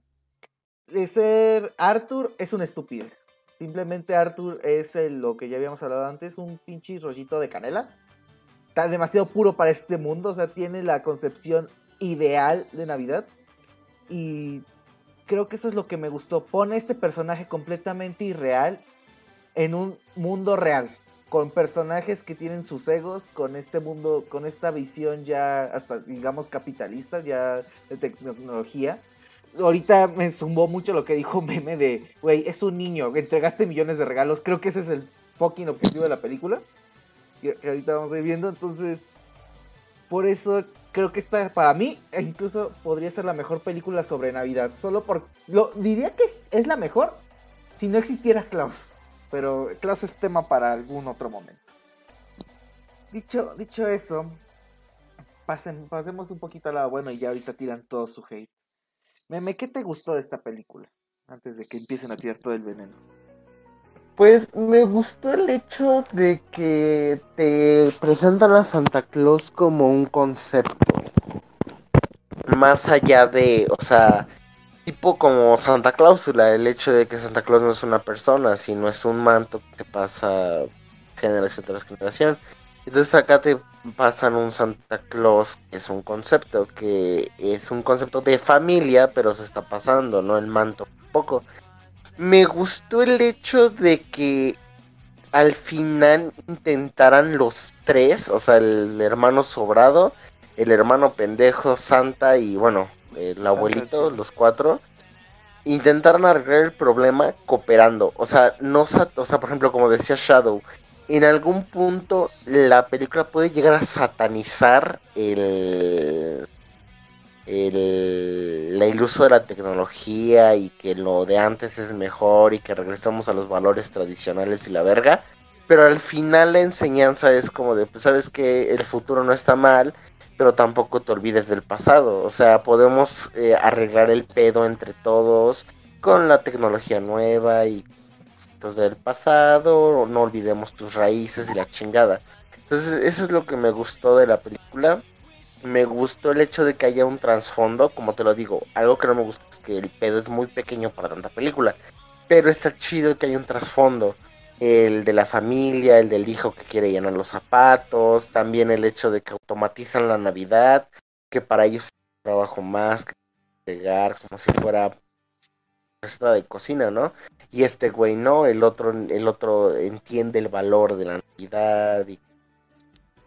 de ser Arthur es una estupidez. Simplemente Arthur es lo que ya habíamos hablado antes, un pinche rollito de canela. Está demasiado puro para este mundo, o sea, tiene la concepción ideal de Navidad. Y creo que eso es lo que me gustó. Pone este personaje completamente irreal en un mundo real. Con personajes que tienen sus egos, con este mundo, con esta visión ya hasta digamos capitalista, ya de tecnología. Ahorita me sumó mucho lo que dijo Meme de, güey, es un niño, entregaste millones de regalos. Creo que ese es el fucking objetivo de la película. Que ahorita vamos a ir viendo. Entonces, por eso creo que esta para mí incluso podría ser la mejor película sobre Navidad. Solo por... Lo, diría que es, la mejor si no existiera Klaus. Pero Klaus es tema para algún otro momento. Dicho, dicho eso, pasen, pasemos un poquito al lado bueno y ya ahorita tiran todo su hate. Meme, ¿qué te gustó de esta película? Antes de que empiecen a tirar todo el veneno. Pues me gustó el hecho de que te presentan a Santa Claus como un concepto. Más allá de, o sea, tipo como Santa Cláusula, el hecho de que Santa Claus no es una persona, sino es un manto que pasa generación tras generación. Entonces acá te pasan un Santa Claus que es un concepto, que es un concepto de familia, pero se está pasando, ¿no? El manto un poco me gustó el hecho de que al final intentaran los tres, o sea, el hermano sobrado, el hermano pendejo, Santa y bueno, el abuelito, los cuatro, intentaron arreglar el problema cooperando. O sea, no, o sea, por ejemplo, como decía Shadow, en algún punto la película puede llegar a satanizar el el, el, uso de la tecnología y que lo de antes es mejor y que regresamos a los valores tradicionales y la verga. Pero al final la enseñanza es como de, pues sabes que el futuro no está mal, pero tampoco te olvides del pasado. O sea, podemos eh, arreglar el pedo entre todos con la tecnología nueva y entonces del pasado, no olvidemos tus raíces y la chingada. Entonces eso es lo que me gustó de la película me gustó el hecho de que haya un trasfondo, como te lo digo, algo que no me gusta es que el pedo es muy pequeño para tanta película, pero está chido que haya un trasfondo, el de la familia, el del hijo que quiere llenar los zapatos, también el hecho de que automatizan la Navidad, que para ellos es un trabajo más que pegar como si fuera receta de cocina, ¿no? Y este güey no, el otro, el otro entiende el valor de la Navidad y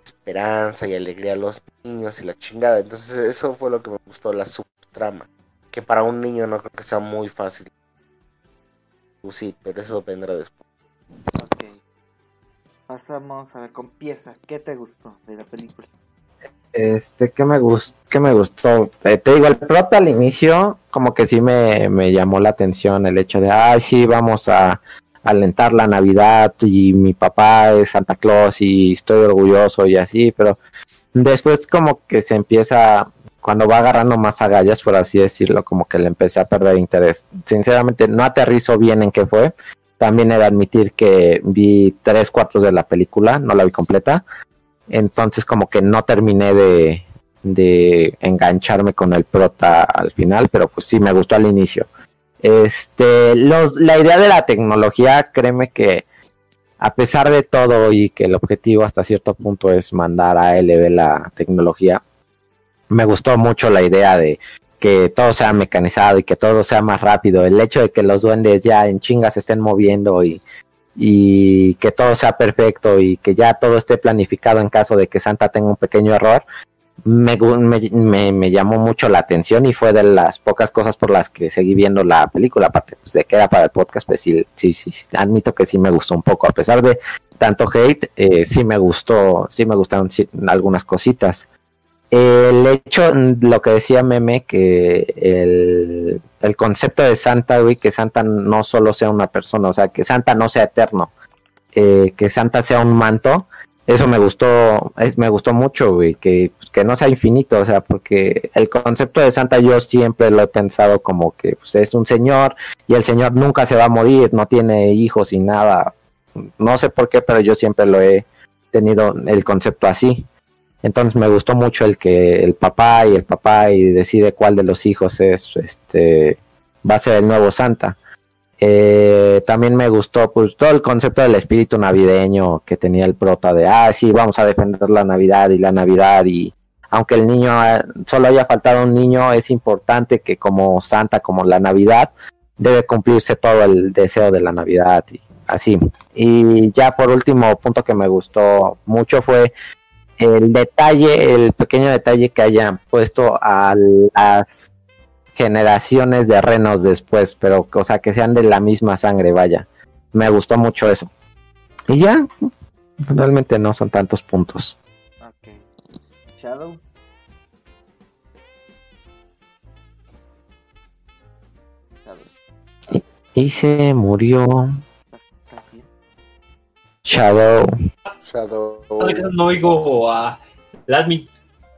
esperanza y alegría a los niños y la chingada. Entonces eso fue lo que me gustó, la subtrama. Que para un niño no creo que sea muy fácil. Pues sí, pero eso vendrá después. Ok. Pasamos a ver con piezas. ¿Qué te gustó de la película? Este, ¿qué me, gustó? ¿Qué me gustó? Eh, te digo, el prota al inicio, como que sí me, me llamó la atención el hecho de, ay, sí, vamos a, alentar la Navidad y mi papá es Santa Claus y estoy orgulloso y así, pero después como que se empieza, cuando va agarrando más agallas, por así decirlo, como que le empecé a perder interés. Sinceramente no aterrizo bien en qué fue. También he de admitir que vi tres cuartos de la película, no la vi completa. Entonces como que no terminé de, de engancharme con el prota al final, pero pues sí me gustó al inicio. Este, los, la idea de la tecnología, créeme que a pesar de todo y que el objetivo hasta cierto punto es mandar a LB la tecnología, me gustó mucho la idea de que todo sea mecanizado y que todo sea más rápido. El hecho de que los duendes ya en chingas estén moviendo y que todo sea perfecto y que ya todo esté planificado en caso de que Santa tenga un pequeño error, me, me, me, llamó mucho la atención y fue de las pocas cosas por las que seguí viendo la película, aparte pues, de que era para el podcast, pues sí, sí, sí, admito que sí me gustó un poco, a pesar de tanto hate, eh, sí me gustó, sí me gustaron algunas cositas. El hecho, lo que decía Meme, que el, el concepto de Santa, que Santa no solo sea una persona, o sea, que Santa no sea eterno, eh, que Santa sea un manto, eso me gustó, me gustó mucho, güey, que, pues, que no sea infinito, o sea, porque el concepto de Santa yo siempre lo he pensado como que pues, es un señor y el señor nunca se va a morir, no tiene hijos y nada. No sé por qué, pero yo siempre lo he tenido el concepto así. Entonces me gustó mucho el que el papá y el papá y decide cuál de los hijos es este va a ser el nuevo Santa. Eh, también me gustó pues todo el concepto del espíritu navideño que tenía el prota de, ah, sí, vamos a defender la Navidad y la Navidad y aunque el niño eh, solo haya faltado un niño, es importante que como Santa, como la Navidad, debe cumplirse todo el deseo de la Navidad y así. Y ya por último punto que me gustó mucho fue el detalle, el pequeño detalle que hayan puesto a las generaciones de renos después, pero o sea que sean de la misma sangre, vaya. Me gustó mucho eso. Y ya, realmente no son tantos puntos. Ok. Shadow. Y, se murió. Shadow. Shadow. No oigo a Ladmi.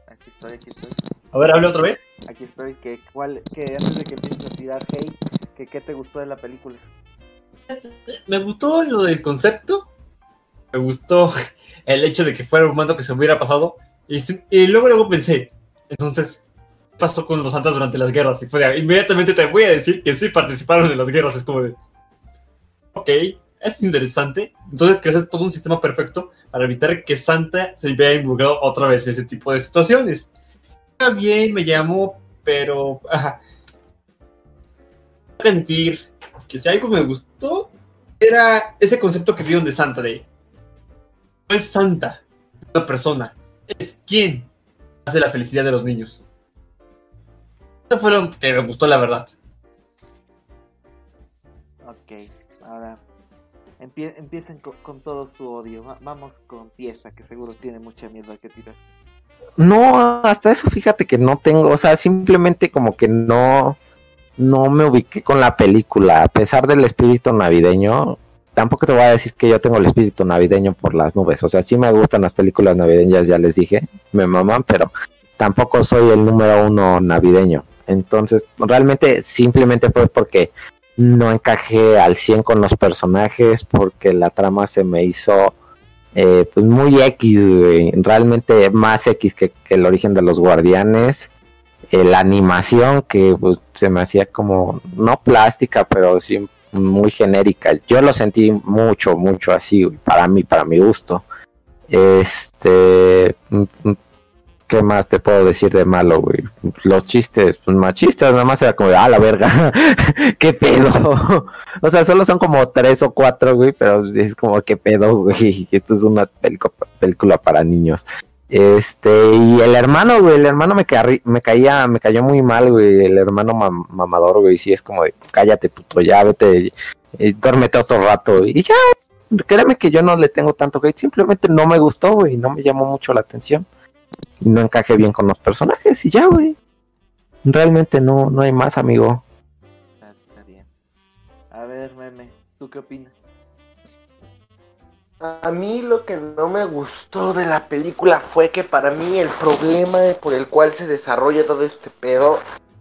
Aquí estoy, aquí estoy. A ver, hable otra vez. Aquí estoy, que, cuál, que antes de que empieces a tirar hate, que qué te gustó de la película. Me gustó lo del concepto. Me gustó el hecho de que fuera un mando que se hubiera pasado. Y, luego luego pensé, entonces, ¿qué pasó con los santos durante las guerras? Y fue inmediatamente te voy a decir que sí participaron en las guerras. Es como de, ok, es interesante. Entonces creas todo un sistema perfecto para evitar que Santa se vea involucrado otra vez en ese tipo de situaciones bien, me llamó, pero ajá. sentir que si algo me gustó era ese concepto que dieron de Santa de no es Santa, una persona, es quien hace la felicidad de los niños. Eso fue lo que me gustó, la verdad. Ok, ahora empiecen con, con, todo su odio. Vamos con Pieza, que seguro tiene mucha mierda que tirar. No, hasta eso fíjate que no tengo, o sea, simplemente como que no, no me ubiqué con la película, a pesar del espíritu navideño, tampoco te voy a decir que yo tengo el espíritu navideño por las nubes, o sea, sí me gustan las películas navideñas, ya les dije, me maman, pero tampoco soy el número uno navideño. Entonces, realmente simplemente fue porque no encajé al 100 con los personajes, porque la trama se me hizo eh, pues muy X. Realmente más X que, el origen de los guardianes. Eh, la animación que pues, se me hacía como, no plástica, pero sí muy genérica. Yo lo sentí mucho, mucho así, para mí, para mi gusto. Este, ¿qué más te puedo decir de malo, güey? Los chistes, pues machistas, nada más era como de, ah, la verga, qué pedo. o sea, solo son como tres o cuatro, güey, pero es como, qué pedo, güey. Esto es una película para niños. Este, y el hermano, güey, el hermano me, me caía, me cayó muy mal, güey, el hermano mamador, güey, sí, es como de, cállate, puto, ya, vete, y, duérmete otro rato, y ya, créeme que yo no le tengo tanto hate, simplemente no me gustó, güey, no me llamó mucho la atención, y no encajé bien con los personajes, y ya, güey, realmente no, no hay más, amigo. Está bien. A ver, meme, ¿tú qué opinas? A mí lo que no me gustó de la película fue que para mí el problema por el cual se desarrolla todo este pedo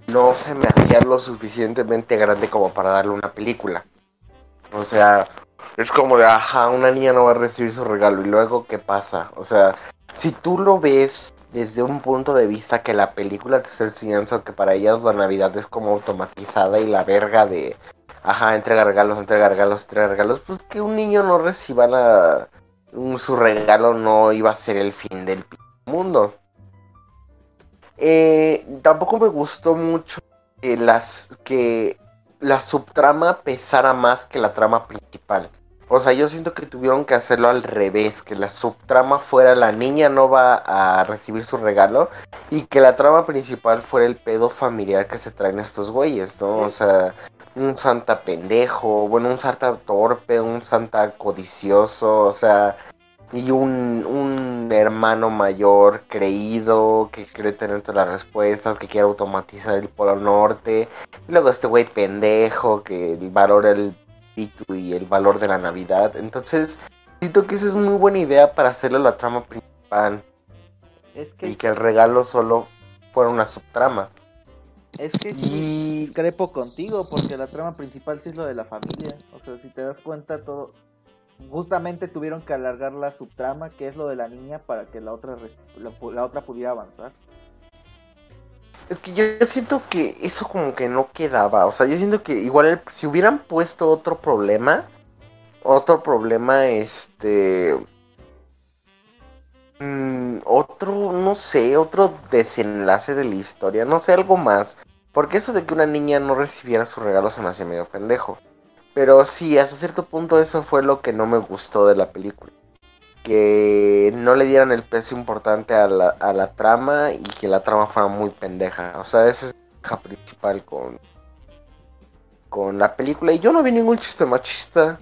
no se me hacía lo suficientemente grande como para darle una película. O sea, es como de, ajá, una niña no va a recibir su regalo y luego, ¿qué pasa? O sea, si tú lo ves desde un punto de vista que la película te está enseñando que para ellas la Navidad es como automatizada y la verga de ajá, entrega regalos, entrega regalos, entrega regalos, pues que un niño no reciba la, su regalo no iba a ser el fin del mundo. Eh, tampoco me gustó mucho las que la subtrama pesara más que la trama principal. O sea, yo siento que tuvieron que hacerlo al revés, que la subtrama fuera la niña no va a recibir su regalo y que la trama principal fuera el pedo familiar que se traen estos güeyes, ¿no? O sea, un santa pendejo, bueno, un santa torpe, un santa codicioso, o sea, y un, un hermano mayor creído que cree tener todas las respuestas, que quiere automatizar el Polo Norte, y luego este güey pendejo que valora el espíritu y el valor de la Navidad. Entonces, siento que esa es muy buena idea para hacerle la trama principal. Es que y que el regalo solo fuera una subtrama. Es que sí, discrepo contigo, porque la trama principal sí es lo de la familia. O sea, si te das cuenta, todo. Justamente tuvieron que alargar la subtrama, que es lo de la niña, para que la otra, la, otra pudiera avanzar. Es que yo, siento que eso como que no quedaba. O sea, yo siento que igual si hubieran puesto otro problema, otro problema, este Mm, otro, no sé, otro desenlace de la historia, no sé, algo más. Porque eso de que una niña no recibiera su regalo se me hace medio pendejo. Pero sí, hasta cierto punto eso fue lo que no me gustó de la película. Que no le dieran el peso importante a la, a la trama y que la trama fuera muy pendeja. O sea, esa es la principal con, con la película. Y yo no vi ningún chiste machista.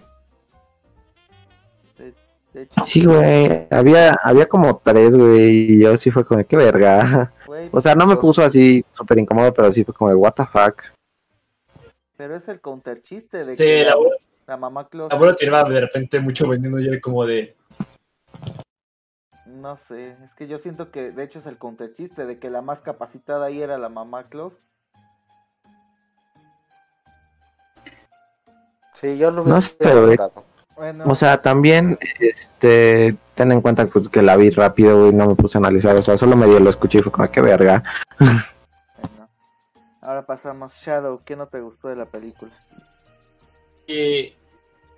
Sí, güey, había, había como tres, güey, y yo sí fue como, qué verga. o sea, no me puso así súper incómodo, pero sí fue como, what the fuck. Pero es el counter chiste de que la, la, mamá Claus... La abuela tiraba de repente mucho vendiendo ya como de... No sé, es que yo siento que de hecho es el counter chiste de que la más capacitada ahí era la mamá Claus. Sí, yo lo vi. No sé, pero o sea, también, este, ten en cuenta pues, que la vi rápido y no me puse a analizar, o sea, solo medio lo escuché y fue como, qué verga. Ahora pasamos, Shadow, ¿qué no te gustó de la película? Eh,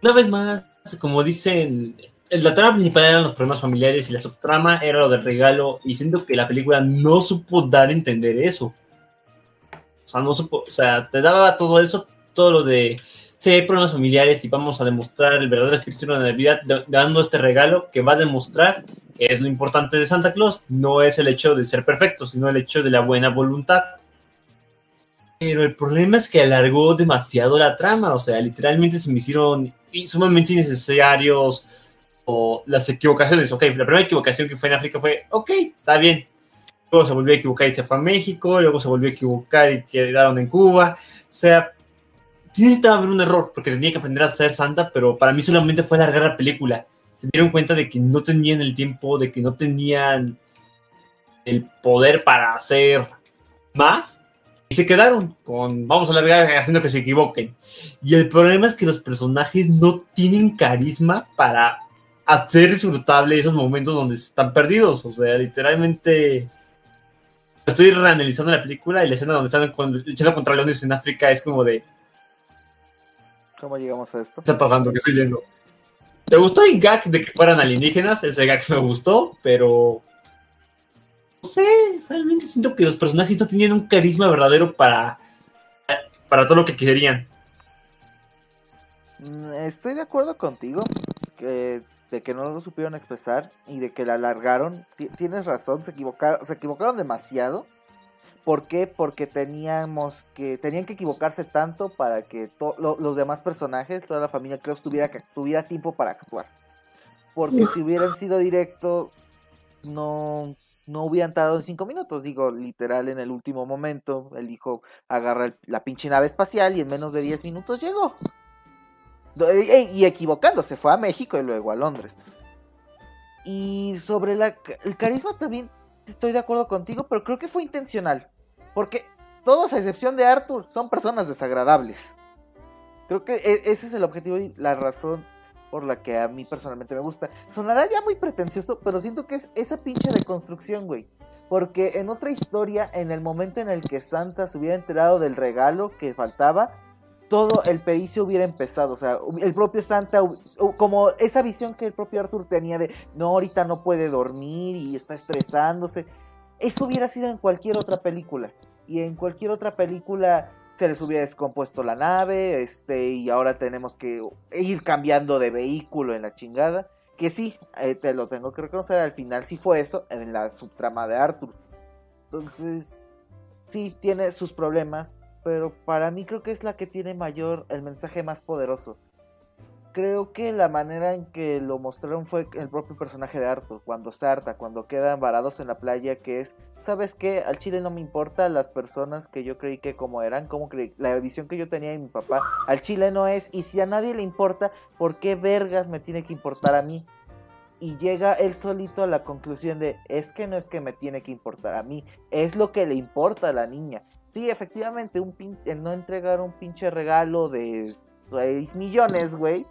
una vez más, como dicen, la trama principal eran los problemas familiares y la subtrama era lo del regalo, y siento que la película no supo dar a entender eso. O sea, no supo, o sea, te daba todo eso, todo lo de si hay problemas familiares y vamos a demostrar el verdadero espíritu de la Navidad dando este regalo que va a demostrar que es lo importante de Santa Claus, no es el hecho de ser perfecto, sino el hecho de la buena voluntad. Pero el problema es que alargó demasiado la trama, o sea, literalmente se me hicieron sumamente innecesarios o las equivocaciones. Ok, la primera equivocación que fue en África fue, ok, está bien. Luego se volvió a equivocar y se fue a México, luego se volvió a equivocar y quedaron en Cuba. O sea, sí necesitaba haber un error, porque tenía que aprender a ser santa, pero para mí solamente fue alargar la película. Se dieron cuenta de que no tenían el tiempo, de que no tenían el poder para hacer más. Y se quedaron con, vamos a alargar haciendo que se equivoquen. Y el problema es que los personajes no tienen carisma para hacer disfrutable esos momentos donde están perdidos. O sea, literalmente estoy reanalizando la película y la escena donde están luchando contra leones en África es como de. ¿Cómo llegamos a esto? ¿Qué está pasando? ¿Qué estoy viendo? ¿Te gustó el gag de que fueran alienígenas? Ese gag me gustó, pero. No sé, realmente siento que los personajes no tenían un carisma verdadero para. para todo lo que querían. Mm, estoy de acuerdo contigo. Que de que no lo supieron expresar y de que la alargaron. tienes razón, se equivocaron, se equivocaron demasiado. ¿Por qué? Porque teníamos que tenían que equivocarse tanto para que los demás personajes, toda la familia, creo, tuviera que tuviera tiempo para actuar. Porque si hubieran sido directos, no no hubieran tardado en cinco minutos. Digo, literal, en el último momento, el hijo agarra la pinche nave espacial y en menos de diez minutos llegó. Y equivocándose, fue a México y luego a Londres. Y sobre la, el carisma también estoy de acuerdo contigo, pero creo que fue intencional. Porque todos, a excepción de Arthur, son personas desagradables. Creo que e, ese es el objetivo y la razón por la que a mí personalmente me gusta. Sonará ya muy pretencioso, pero siento que es esa pinche deconstrucción, güey. Porque en otra historia, en el momento en el que Santa se hubiera enterado del regalo que faltaba, todo el pericio hubiera empezado. O sea, el propio Santa, como esa visión que el propio Arthur tenía de no, ahorita no puede dormir y está estresándose. Eso hubiera sido en cualquier otra película. Y en cualquier otra película se les hubiera descompuesto la nave, este, y ahora tenemos que ir cambiando de vehículo en la chingada. Que sí, eh, te lo tengo que reconocer, al final sí fue eso en la subtrama de Arthur. Entonces, sí, tiene sus problemas, pero para mí creo que es la que tiene mayor, el mensaje más poderoso. Creo que la manera en que lo mostraron fue el propio personaje de Arthur, cuando sarta, cuando quedan varados en la playa, que es, ¿sabes qué? Al chile no me importa las personas que yo creí que como eran, como la visión que yo tenía de mi papá, al chile no es, y si a nadie le importa, ¿por qué vergas me tiene que importar a mí? y llega él solito a la conclusión de es que no es que me tiene que importar a mí, es lo que le importa a la niña. Sí, efectivamente, un pin no entregar un pinche regalo de 6 millones, güey,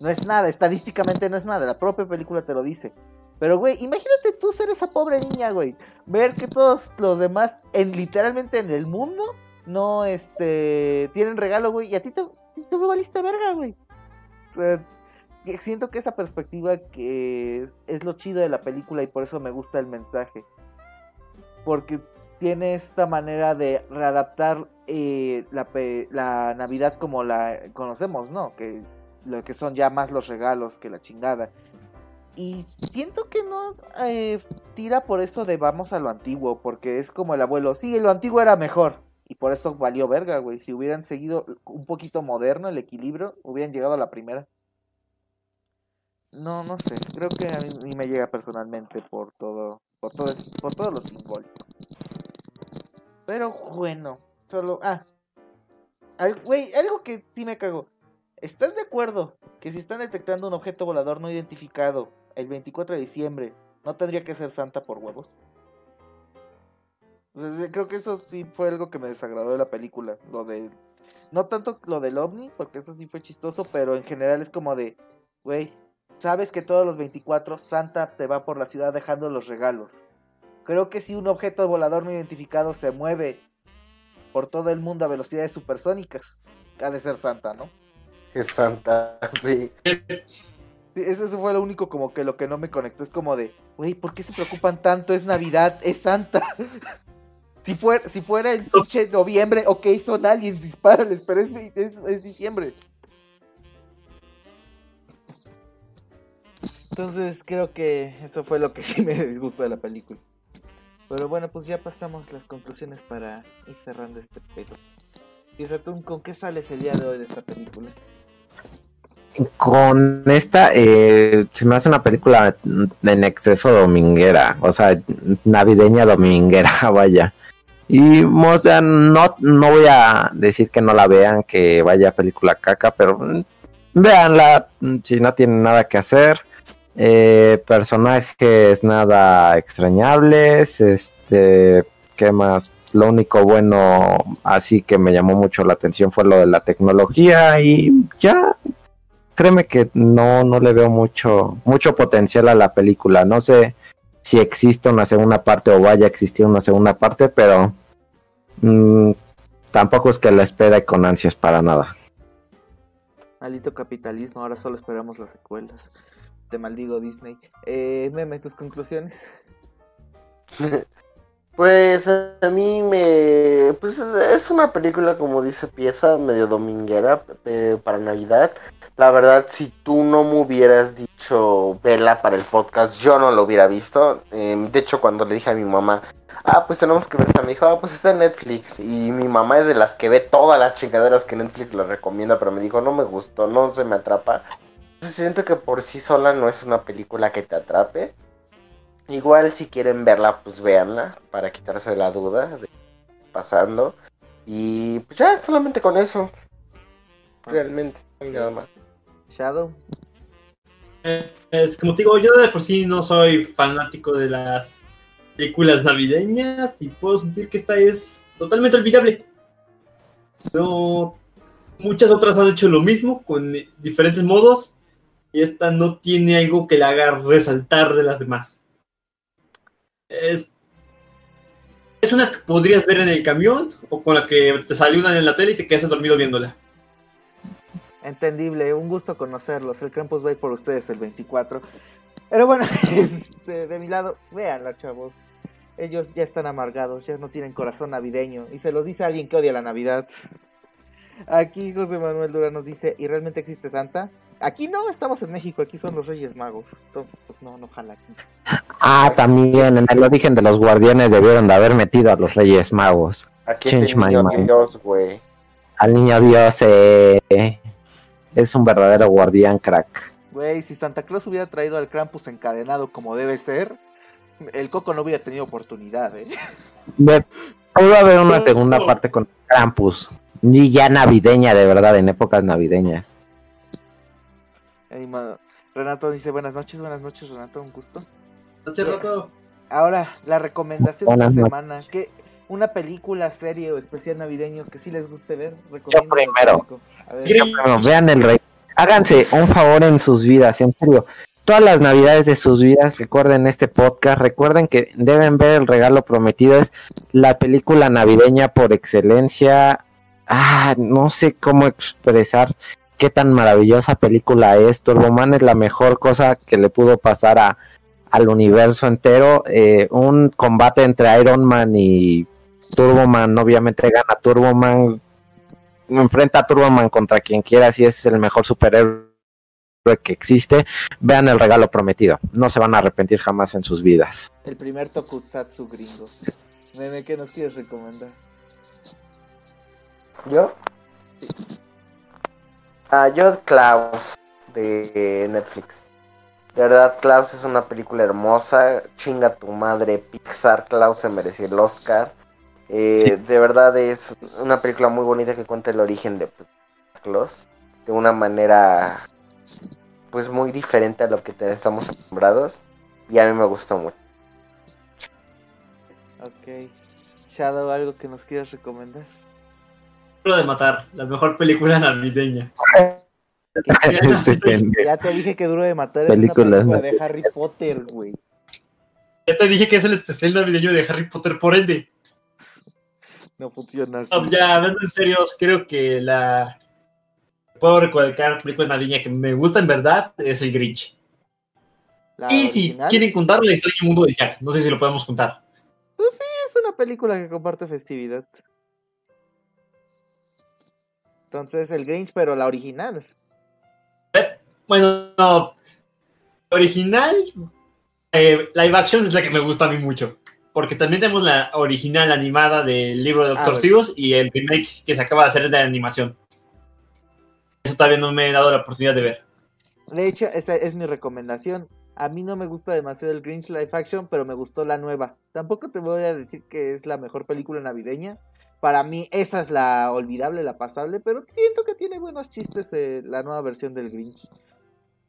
no es nada, estadísticamente no es nada, la propia película te lo dice. Pero, güey, imagínate tú ser esa pobre niña, güey. Ver que todos los demás, en literalmente en el mundo, no, este, tienen regalo, güey. Y a ti te, te valiste verga, güey. O sea, siento que esa perspectiva que es, lo chido de la película y por eso me gusta el mensaje. Porque tiene esta manera de readaptar eh, la, la, Navidad como la conocemos, ¿no? Que lo que son ya más los regalos que la chingada. Y siento que no eh, tira por eso de vamos a lo antiguo, porque es como el abuelo, sí, lo antiguo era mejor. Y por eso valió verga, güey. Si hubieran seguido un poquito moderno el equilibrio, hubieran llegado a la primera. No, no sé. Creo que a mí me llega personalmente por todo, por todo, por todo lo simbólico. Pero bueno, solo. Ah. Güey, algo que sí me cagó. ¿Estás de acuerdo que si están detectando un objeto volador no identificado el 24 de diciembre, no tendría que ser Santa por huevos? Creo que eso sí fue algo que me desagradó de la película. Lo de. No tanto lo del ovni, porque eso sí fue chistoso, pero en general es como de. Güey, sabes que todos los 24 Santa te va por la ciudad dejando los regalos. Creo que si un objeto volador no identificado se mueve por todo el mundo a velocidades supersónicas, ha de ser Santa, ¿no? Es Santa, sí. Eso fue lo único como que lo que no me conectó. Es como de, güey, ¿por qué se preocupan tanto? Es Navidad, es Santa. si, fuera, si fuera el pinche noviembre, ok, son aliens, dispárales, pero es, es diciembre. Entonces creo que eso fue lo que sí me disgustó de la película. Pero bueno, pues ya pasamos las conclusiones para ir cerrando este pedo. Y Saturn, ¿con qué sales el día de hoy de esta película? Con esta, eh, se me hace una película en exceso dominguera, o sea, navideña dominguera, vaya. Y, o sea, no, no voy a decir que no la vean, que vaya película caca, pero mm, véanla mm, si no tienen nada que hacer. Eh, personajes nada extrañables, este, ¿qué más? Lo único bueno así que me llamó mucho la atención fue lo de la tecnología y ya, créeme que no, no le veo mucho, mucho potencial a la película. No sé si existe una segunda parte o vaya a existir una segunda parte, pero mm, tampoco es que la espera con ansias para nada. Maldito capitalismo, ahora solo esperamos las secuelas. Te maldigo Disney. Eh, Meme, tus conclusiones. Pues a mí me... Pues es una película, como dice Pieza, medio dominguera para Navidad. La verdad, si tú no me hubieras dicho vela para el podcast, yo no lo hubiera visto. Em, de hecho, cuando le dije a mi mamá, ah, pues tenemos que ver esta, me dijo, ah, pues está en Netflix. Y mi mamá es de las que ve todas las chingaderas que Netflix le recomienda, pero me dijo, no me gustó, no se me atrapa. Entonces siento que por sí sola no es una película que te atrape. Igual si quieren verla, pues véanla para quitarse la duda de pasando. Y pues ya, solamente con eso. Realmente, no hay nada más. Shadow. Es como te digo, yo de por sí no soy fanático de las películas navideñas y puedo sentir que esta es totalmente olvidable. No, muchas otras han hecho lo mismo con diferentes modos y esta no tiene algo que la haga resaltar de las demás. Es, es una que podrías ver en el camión o con la que te salió una en la tele y te quedas dormido viéndola. Entendible, un gusto conocerlos. El Krampus va por ustedes el 24. Pero bueno, este, de mi lado, véanla, chavos. Ellos ya están amargados, ya no tienen corazón navideño. Y se los dice alguien que odia la Navidad. Aquí José Manuel Durán nos dice, ¿y realmente existe Santa? Aquí no, estamos en México, aquí son los Reyes Magos. Entonces, pues no, no jala aquí. Ah, también en el origen de los guardianes debieron de haber metido a los Reyes Magos. Aquí es el niño Dios, güey. Al niño Dios eh, es un verdadero guardián crack. Güey, si Santa Claus hubiera traído al Krampus encadenado como debe ser, el Coco no hubiera tenido oportunidad, ¿eh? Pudo haber una segunda parte con Krampus. Ni ya navideña, de verdad, en épocas navideñas. Renato dice buenas noches, buenas noches Renato, un gusto. Noches, Renato. Ahora, la recomendación de la semana, que una película, serie o especial navideño que sí les guste ver. Yo primero. vean el rey. Háganse un favor en sus vidas, en serio. Todas las navidades de sus vidas, recuerden este podcast, recuerden que deben ver el regalo prometido, es la película navideña por excelencia. Ah, no sé cómo expresar qué tan maravillosa película es. Turboman es la mejor cosa que le pudo pasar a, al universo entero. Eh, un combate entre Iron Man y Turboman, obviamente gana Turboman. Enfrenta a Turboman contra quien quiera, si es el mejor superhéroe que existe. Vean el regalo prometido. No se van a arrepentir jamás en sus vidas. El primer tokusatsu gringo. Meme, ¿qué nos quieres recomendar? ¿Yo? Sí. Ah, yo Klaus de Netflix. De verdad, Klaus es una película hermosa. Chinga tu madre, Pixar. Klaus se mereció el Oscar. Eh, de verdad es una película muy bonita que cuenta el origen de Klaus de una manera pues muy diferente a lo que te estamos acostumbrados y a mí me gustó mucho. Ok. Shadow, ¿algo que nos quieras recomendar? De matar, la mejor película navideña. ya te dije que Duro de Matar es una película de Harry Potter, güey. Ya te dije que es el especial navideño de Harry Potter, por ende. No funciona así. ya, hablando en serio, creo que la. Puedo recordar película navideña que me gusta en verdad es el Grinch. y si quieren contar el extraño mundo de Jack, no sé si lo podemos contar. Pues sí, es una película que comparte festividad. Entonces, el Grinch, pero la original. Eh, bueno, no. Original, eh, live action es la que me gusta a mí mucho. Porque también tenemos la original animada del libro de Doctor ah, y el remake que se acaba de hacer de animación. Eso todavía no me he dado la oportunidad de ver. De hecho, esa es mi recomendación. A mí no me gusta demasiado el Grinch live action, pero me gustó la nueva. Tampoco te voy a decir que es la mejor película navideña, para mí esa es la olvidable, la pasable, pero siento que tiene buenos chistes eh, la nueva versión del Grinch.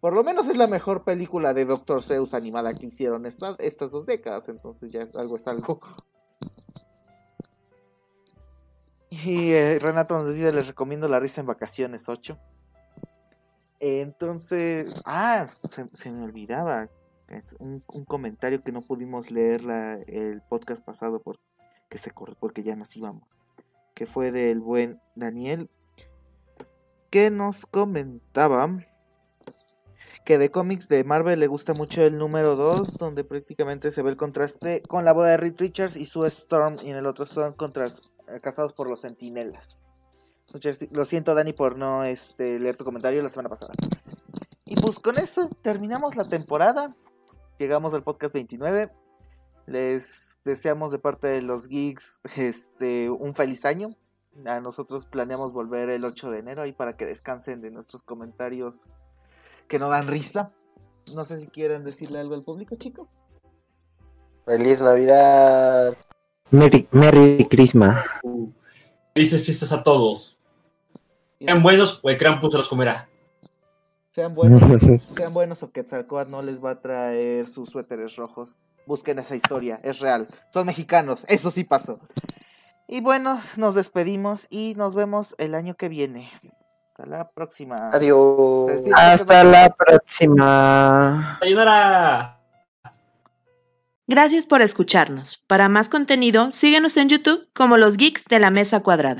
Por lo menos es la mejor película de Doctor Zeus animada que hicieron estas dos décadas, entonces ya es algo es algo. Y eh, Renato nos dice, les recomiendo La risa en vacaciones 8. Entonces, ah, se, me olvidaba. Un, comentario que no pudimos leer el podcast pasado porque se corre, porque ya nos íbamos. Que fue del buen Daniel. Que nos comentaba que de cómics de Marvel le gusta mucho el número 2, donde prácticamente se ve el contraste con la boda de Reed Richards y su Storm, y en el otro son contra, eh, casados por los Sentinelas. Lo siento, Dani, por no este, leer tu comentario la semana pasada. Y pues con eso terminamos la temporada. Llegamos al podcast 29. Les deseamos de parte de los geeks este, un feliz año. A nosotros planeamos volver el 8 de enero ahí para que descansen de nuestros comentarios que no dan risa. No sé si quieren decirle algo al público, chicos. Feliz Navidad. Merry, Merry Christmas. Uh, felices fiestas a todos. Sean buenos o el Krampus se los comerá. Sean buenos, sean buenos o Quetzalcoatl no les va a traer sus suéteres rojos. Busquen esa historia, es real. Son mexicanos, eso sí pasó. Y bueno, nos despedimos y nos vemos el año que viene. Hasta la próxima. Adiós. Hasta la próxima. Ayudará. Gracias por escucharnos. Para más contenido, síguenos en YouTube como los Geeks de la Mesa Cuadrada.